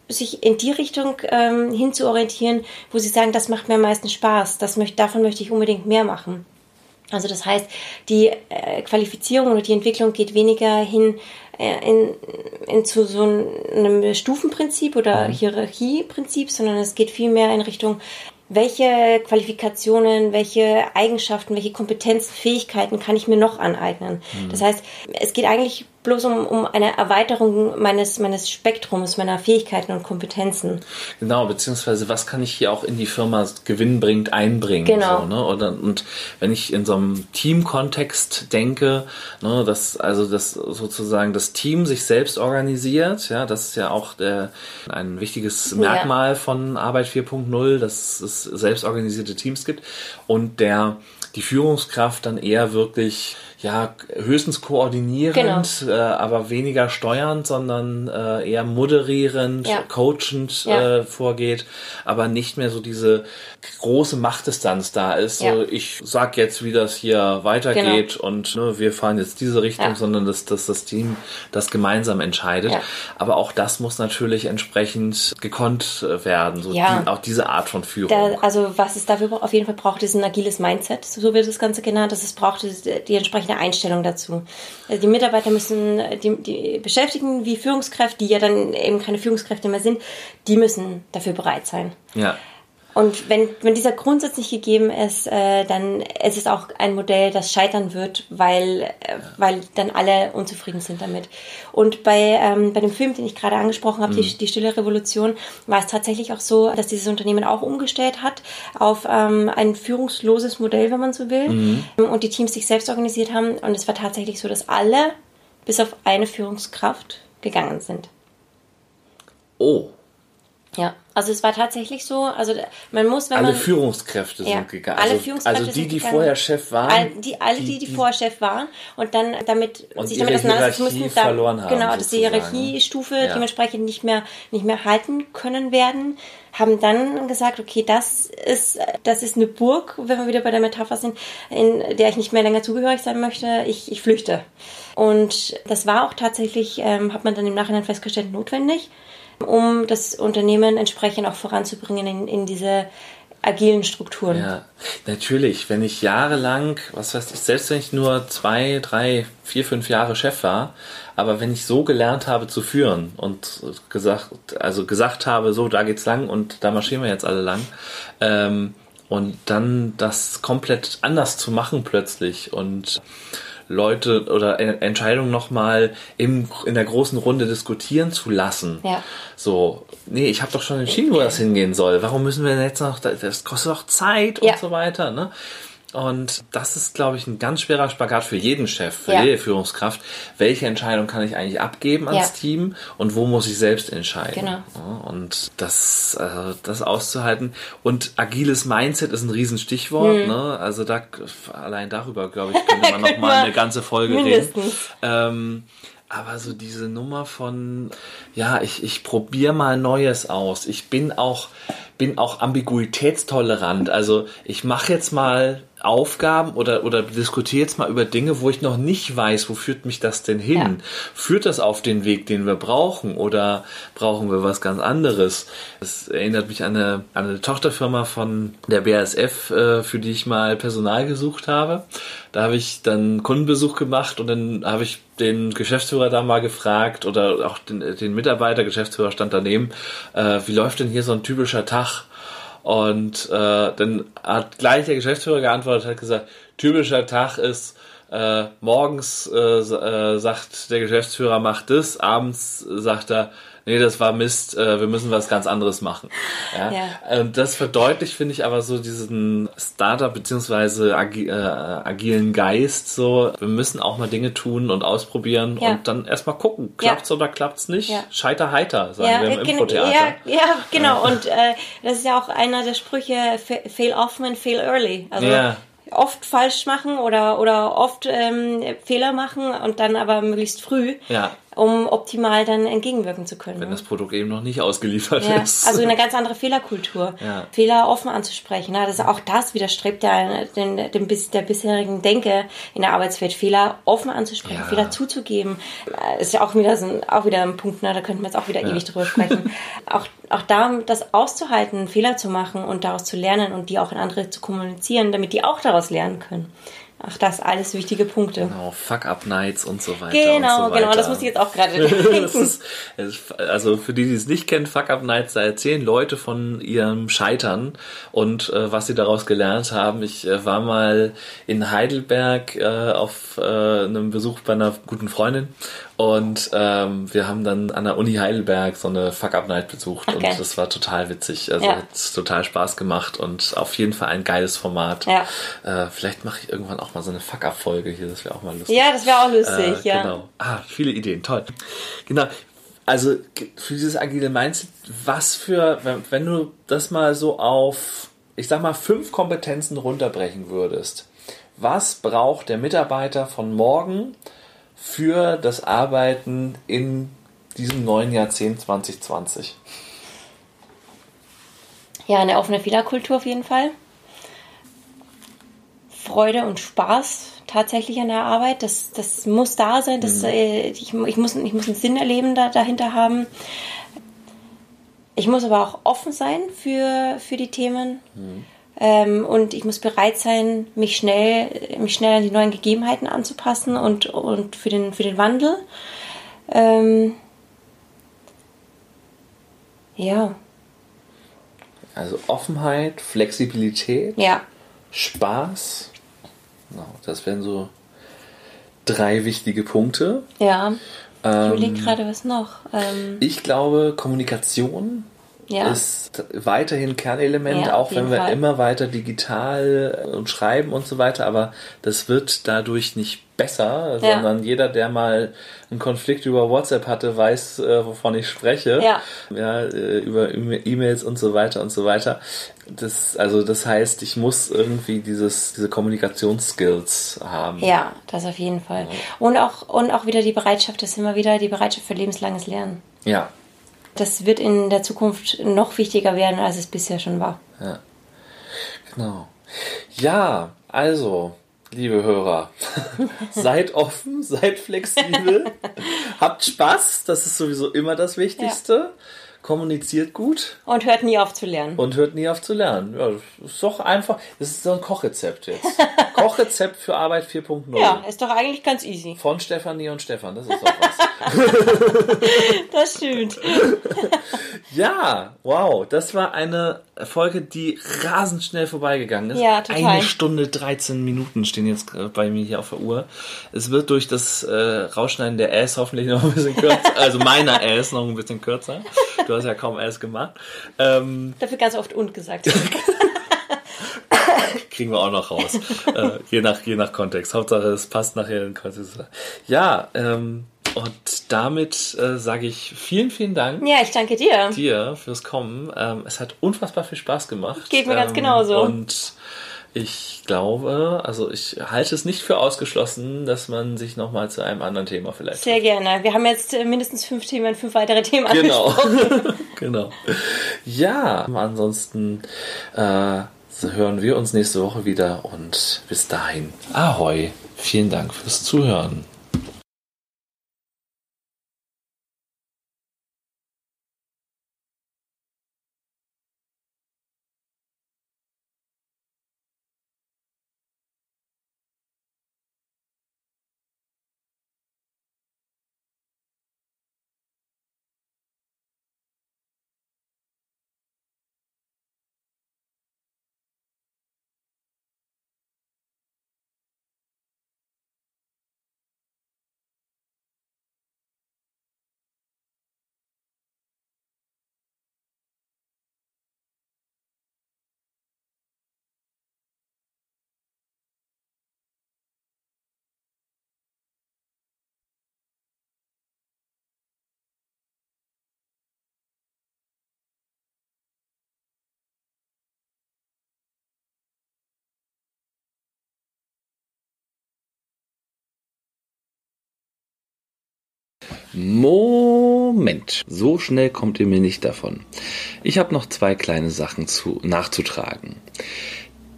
sich in die Richtung ähm, hin zu orientieren, wo sie sagen, das macht mir am meisten Spaß, das möchte, davon möchte ich unbedingt mehr machen. Also das heißt, die äh, Qualifizierung oder die Entwicklung geht weniger hin äh, in, in zu so einem Stufenprinzip oder mhm. Hierarchieprinzip, sondern es geht vielmehr in Richtung welche Qualifikationen, welche Eigenschaften, welche Kompetenzen, Fähigkeiten kann ich mir noch aneignen. Mhm. Das heißt, es geht eigentlich bloß um, um eine Erweiterung meines, meines Spektrums, meiner Fähigkeiten und Kompetenzen. Genau, beziehungsweise was kann ich hier auch in die Firma gewinnbringend einbringen. Genau. So, ne? Oder, und wenn ich in so einem Teamkontext denke, ne, dass also das sozusagen das Team sich selbst organisiert, ja, das ist ja auch der, ein wichtiges Merkmal ja. von Arbeit 4.0, dass es selbstorganisierte Teams gibt und der die Führungskraft dann eher wirklich ja, höchstens koordinierend, genau. äh, aber weniger steuernd, sondern äh, eher moderierend, ja. coachend ja. Äh, vorgeht, aber nicht mehr so diese große Machtdistanz da ist. Ja. So, ich sag jetzt, wie das hier weitergeht genau. und ne, wir fahren jetzt diese Richtung, sondern dass, dass das Team das gemeinsam entscheidet. Aber auch das muss natürlich entsprechend gekonnt äh, werden, so die, auch diese Art von Führung. Da, also was es dafür auf jeden Fall braucht, ist ein agiles Mindset, so wird das Ganze genannt, dass es braucht die entsprechende eine Einstellung dazu. Also die Mitarbeiter müssen, die, die Beschäftigten wie Führungskräfte, die ja dann eben keine Führungskräfte mehr sind, die müssen dafür bereit sein. Ja. Und wenn, wenn dieser Grundsatz nicht gegeben ist, äh, dann ist es auch ein Modell, das scheitern wird, weil, äh, weil dann alle unzufrieden sind damit. Und bei, ähm, bei dem Film, den ich gerade angesprochen habe, mhm. die, die Stille Revolution, war es tatsächlich auch so, dass dieses Unternehmen auch umgestellt hat auf ähm, ein führungsloses Modell, wenn man so will, mhm. und die Teams sich selbst organisiert haben. Und es war tatsächlich so, dass alle bis auf eine Führungskraft gegangen sind. Oh. Ja, also es war tatsächlich so, also man muss, wenn alle man... Führungskräfte sind ja, gegangen. Alle also, Führungskräfte Also die, die gegangen. vorher Chef waren. All, die, alle, die, die, die, vorher Chef waren und dann damit und sich damit auseinandersetzen mussten, da, verloren haben, genau, dass die Hierarchiestufe ja. dementsprechend nicht mehr, nicht mehr halten können werden, haben dann gesagt, okay, das ist, das ist eine Burg, wenn wir wieder bei der Metapher sind, in der ich nicht mehr länger zugehörig sein möchte, ich, ich flüchte. Und das war auch tatsächlich, ähm, hat man dann im Nachhinein festgestellt, notwendig um das Unternehmen entsprechend auch voranzubringen in, in diese agilen Strukturen. Ja, natürlich. Wenn ich jahrelang, was weiß ich, selbst wenn ich nur zwei, drei, vier, fünf Jahre Chef war, aber wenn ich so gelernt habe zu führen und gesagt, also gesagt habe, so, da geht's lang und da marschieren wir jetzt alle lang, ähm, und dann das komplett anders zu machen plötzlich und Leute oder Entscheidungen nochmal in der großen Runde diskutieren zu lassen. Ja. So, nee, ich habe doch schon entschieden, wo das hingehen soll. Warum müssen wir jetzt noch, das kostet doch Zeit Ja. und so weiter, ne? Und das ist, glaube ich, ein ganz schwerer Spagat für jeden Chef, für Ja. jede Führungskraft. Welche Entscheidung kann ich eigentlich abgeben ans Ja. Team und wo muss ich selbst entscheiden? Genau. Und das, äh, das auszuhalten. Und agiles Mindset ist ein Riesenstichwort. Ne? Also da allein darüber, glaube ich, könnte man noch Könnten mal wir eine ganze Folge reden. mindestens. Ähm, aber so diese Nummer von, ja, ich, ich probiere mal Neues aus. Ich bin auch, bin auch ambiguitätstolerant. Also ich mache jetzt mal Aufgaben oder, oder diskutiere jetzt mal über Dinge, wo ich noch nicht weiß, wo führt mich das denn hin? Ja. Führt das auf den Weg, den wir brauchen oder brauchen wir was ganz anderes? Das erinnert mich an eine, an eine Tochterfirma von der BASF, äh, für die ich mal Personal gesucht habe. Da habe ich dann Kundenbesuch gemacht und dann habe ich den Geschäftsführer da mal gefragt oder auch den, den Mitarbeiter, Geschäftsführer stand daneben, äh, wie läuft denn hier so ein typischer Tag? Und äh, dann hat gleich der Geschäftsführer geantwortet, hat gesagt, typischer Tag ist, äh, morgens äh, äh, sagt der Geschäftsführer, macht das, abends sagt er, nee, das war Mist, äh, wir müssen was ganz anderes machen. Ja? Ja. Und das verdeutlicht, finde ich, aber so diesen Startup beziehungsweise agi äh, agilen Geist, so, wir müssen auch mal Dinge tun und ausprobieren Ja. und dann erstmal gucken, Ja. klappt's oder klappt's nicht, Ja. scheiter heiter, sagen Ja, wir im äh, Infotheater. ja, ja, genau. Und äh, das ist ja auch einer der Sprüche, fa- fail often and fail early. Also Ja. oft falsch machen oder, oder oft ähm, Fehler machen und dann aber möglichst früh, Ja. Um optimal dann entgegenwirken zu können. wenn ne? das Produkt eben noch nicht ausgeliefert Ja, ist. also eine ganz andere Fehlerkultur. Ja. Fehler offen anzusprechen. Ne? Das ist auch das widerstrebt ja den, dem, bis- der bisherigen Denke in der Arbeitswelt. Fehler offen anzusprechen, Ja. Fehler zuzugeben. Äh, Ist ja auch wieder so ein, auch wieder ein Punkt, ne? da könnten wir jetzt auch wieder ewig drüber sprechen. auch, auch da das auszuhalten, Fehler zu machen und daraus zu lernen und die auch in andere zu kommunizieren, damit die auch daraus lernen können. Ach, das alles wichtige Punkte. Genau, Fuck-Up-Nights und so weiter. Genau, so weiter. genau, das muss ich jetzt auch gerade denken. ist, also für die, die es nicht kennen, Fuck Up Nights, da erzählen Leute von ihrem Scheitern und äh, was sie daraus gelernt haben. Ich äh, war mal in Heidelberg äh, auf äh, einem Besuch bei einer guten Freundin und ähm, wir haben dann an der Uni Heidelberg so eine Fuck Up Night besucht Okay. und das war total witzig. Also Ja. hat total Spaß gemacht und auf jeden Fall ein geiles Format. Ja. Äh, vielleicht mache ich irgendwann auch mal so eine Fuck Up Folge hier, das wäre auch mal lustig. Ja, das wäre auch lustig, Äh, ja. Genau. Ah, viele Ideen, toll. Genau. Also für dieses agile Mindset, was für, wenn, wenn du das mal so auf, ich sag mal, fünf Kompetenzen runterbrechen würdest, was braucht der Mitarbeiter von morgen für das Arbeiten in diesem neuen Jahrzehnt 2020? Ja, eine offene Fehlerkultur auf jeden Fall. Freude und Spaß tatsächlich an der Arbeit, das, das muss da sein. Das, äh, ich, ich, muss, ich muss einen Sinn erleben da, dahinter haben. Ich muss aber auch offen sein für, für die Themen. Ähm, und ich muss bereit sein, mich schnell, mich schnell an die neuen Gegebenheiten anzupassen und, und für, den, für den Wandel. Ähm, ja, Also Offenheit, Flexibilität, ja, Spaß. Genau, das wären so drei wichtige Punkte. ja. Ich Ähm, überlege gerade, was noch. Ähm, Ich glaube, Kommunikation ja. ist weiterhin Kernelement, Ja, auch wenn wir Fall. immer weiter digital und schreiben und so weiter, aber das wird dadurch nicht besser, Ja. sondern jeder, der mal einen Konflikt über WhatsApp hatte, weiß, äh, wovon ich spreche. Ja. ja äh, über E-Mails und so weiter und so weiter. Das, also das heißt, ich muss irgendwie dieses, diese Kommunikationsskills haben. ja, das auf jeden Fall. Und auch, und auch wieder die Bereitschaft, das ist immer wieder die Bereitschaft für lebenslanges Lernen. Ja. Das wird in der Zukunft noch wichtiger werden, als es bisher schon war. Ja. Genau. Ja, also, liebe Hörer, seid offen, seid flexibel, habt Spaß, das ist sowieso immer das Wichtigste. Kommuniziert gut. Und hört nie auf zu lernen. Und hört nie auf zu lernen. Ja, das ist doch einfach, das ist so ein Kochrezept jetzt. Kochrezept für Arbeit 4.0. Ja, ist doch eigentlich ganz easy. Von Stefanie und Stefan, das ist doch was. das stimmt. ja, wow, das war eine Folge, die rasend schnell vorbeigegangen ist. Ja, total. Eine Stunde 13 Minuten stehen jetzt bei mir hier auf der Uhr. Es wird durch das äh, Rausschneiden der Ass hoffentlich noch ein bisschen kürzer, also meiner Ass noch ein bisschen kürzer. Du hast ja kaum Ass gemacht. Ähm, Dafür ganz oft und gesagt. kriegen wir auch noch raus. äh, je, nach, je nach Kontext. Hauptsache, es passt nachher in den Kontext. Ja, ähm, und damit äh, sage ich vielen, vielen Dank. Ja, ich danke dir. Dir fürs Kommen. Ähm, es hat unfassbar viel Spaß gemacht. Geht mir ähm, ganz genauso. Und ich glaube, also ich halte es nicht für ausgeschlossen, dass man sich nochmal zu einem anderen Thema vielleicht. Sehr gerne. Wir haben jetzt äh, mindestens fünf Themen, fünf weitere Themen Genau. genau. Ja, ansonsten äh, hören wir uns nächste Woche wieder und bis dahin. Ahoi. Vielen Dank fürs Zuhören. Moment, so schnell kommt ihr mir nicht davon. Ich habe noch zwei kleine Sachen zu, nachzutragen.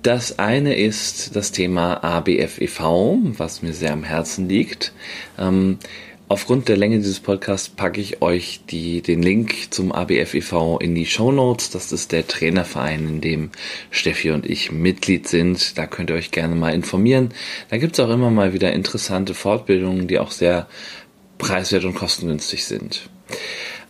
Das eine ist das Thema ABFEV, was mir sehr am Herzen liegt. Ähm, aufgrund der Länge dieses Podcasts packe ich euch die, den Link zum ABFEV in die Show Notes. Das ist der Trainerverein, in dem Steffi und ich Mitglied sind. Da könnt ihr euch gerne mal informieren. Da gibt es auch immer mal wieder interessante Fortbildungen, die auch sehr preiswert und kostengünstig sind.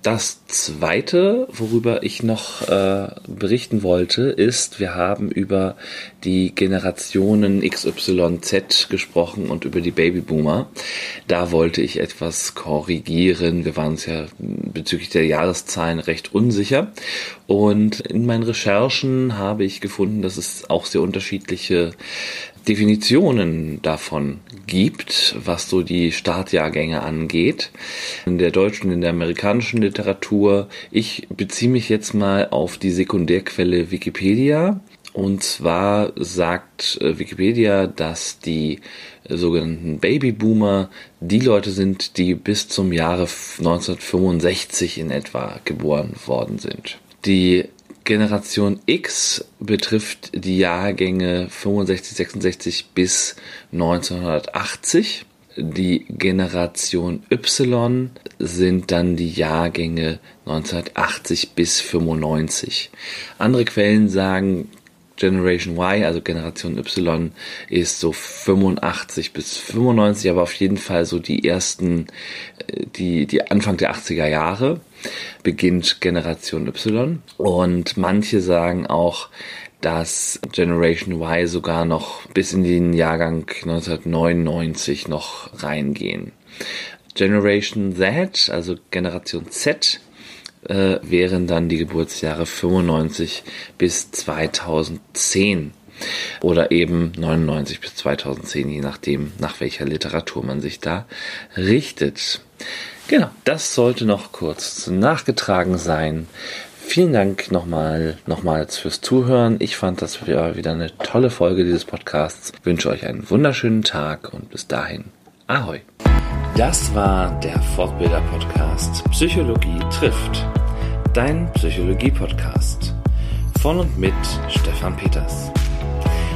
Das zweite, worüber ich noch äh, berichten wollte, ist, wir haben über die Generationen XYZ gesprochen und über die Babyboomer. Da wollte ich etwas korrigieren. Wir waren uns ja bezüglich der Jahreszahlen recht unsicher. Und in meinen Recherchen habe ich gefunden, dass es auch sehr unterschiedliche Definitionen davon gibt, was so die Startjahrgänge angeht. In der deutschen, in der amerikanischen Literatur. Ich beziehe mich jetzt mal auf die Sekundärquelle Wikipedia. Und zwar sagt äh, Wikipedia, dass die sogenannten Babyboomer die Leute sind, die bis zum Jahre 1965 in etwa geboren worden sind. Die Generation X betrifft die Jahrgänge 65, 66 bis 1980. Die Generation Y sind dann die Jahrgänge 1980 bis 95. Andere Quellen sagen, Generation Y, also Generation Y, ist so 85 bis 95, aber auf jeden Fall so die ersten, äh, die, die Anfang der 80er Jahre beginnt Generation Y. Und manche sagen auch, dass Generation Y sogar noch bis in den Jahrgang 1999 noch reingehen. Generation Z, also Generation Z, äh, wären dann die Geburtsjahre 95 bis 2010 oder eben 99 bis 2010, je nachdem, nach welcher Literatur man sich da richtet. Genau, das sollte noch kurz nachgetragen sein. Vielen Dank nochmal, nochmals fürs Zuhören. Ich fand das wieder eine tolle Folge dieses Podcasts. Ich wünsche euch einen wunderschönen Tag und bis dahin. Ahoi. Das war der Fortbilder-Podcast Psychologie trifft. Dein Psychologie-Podcast. Von und mit Stefan Peters.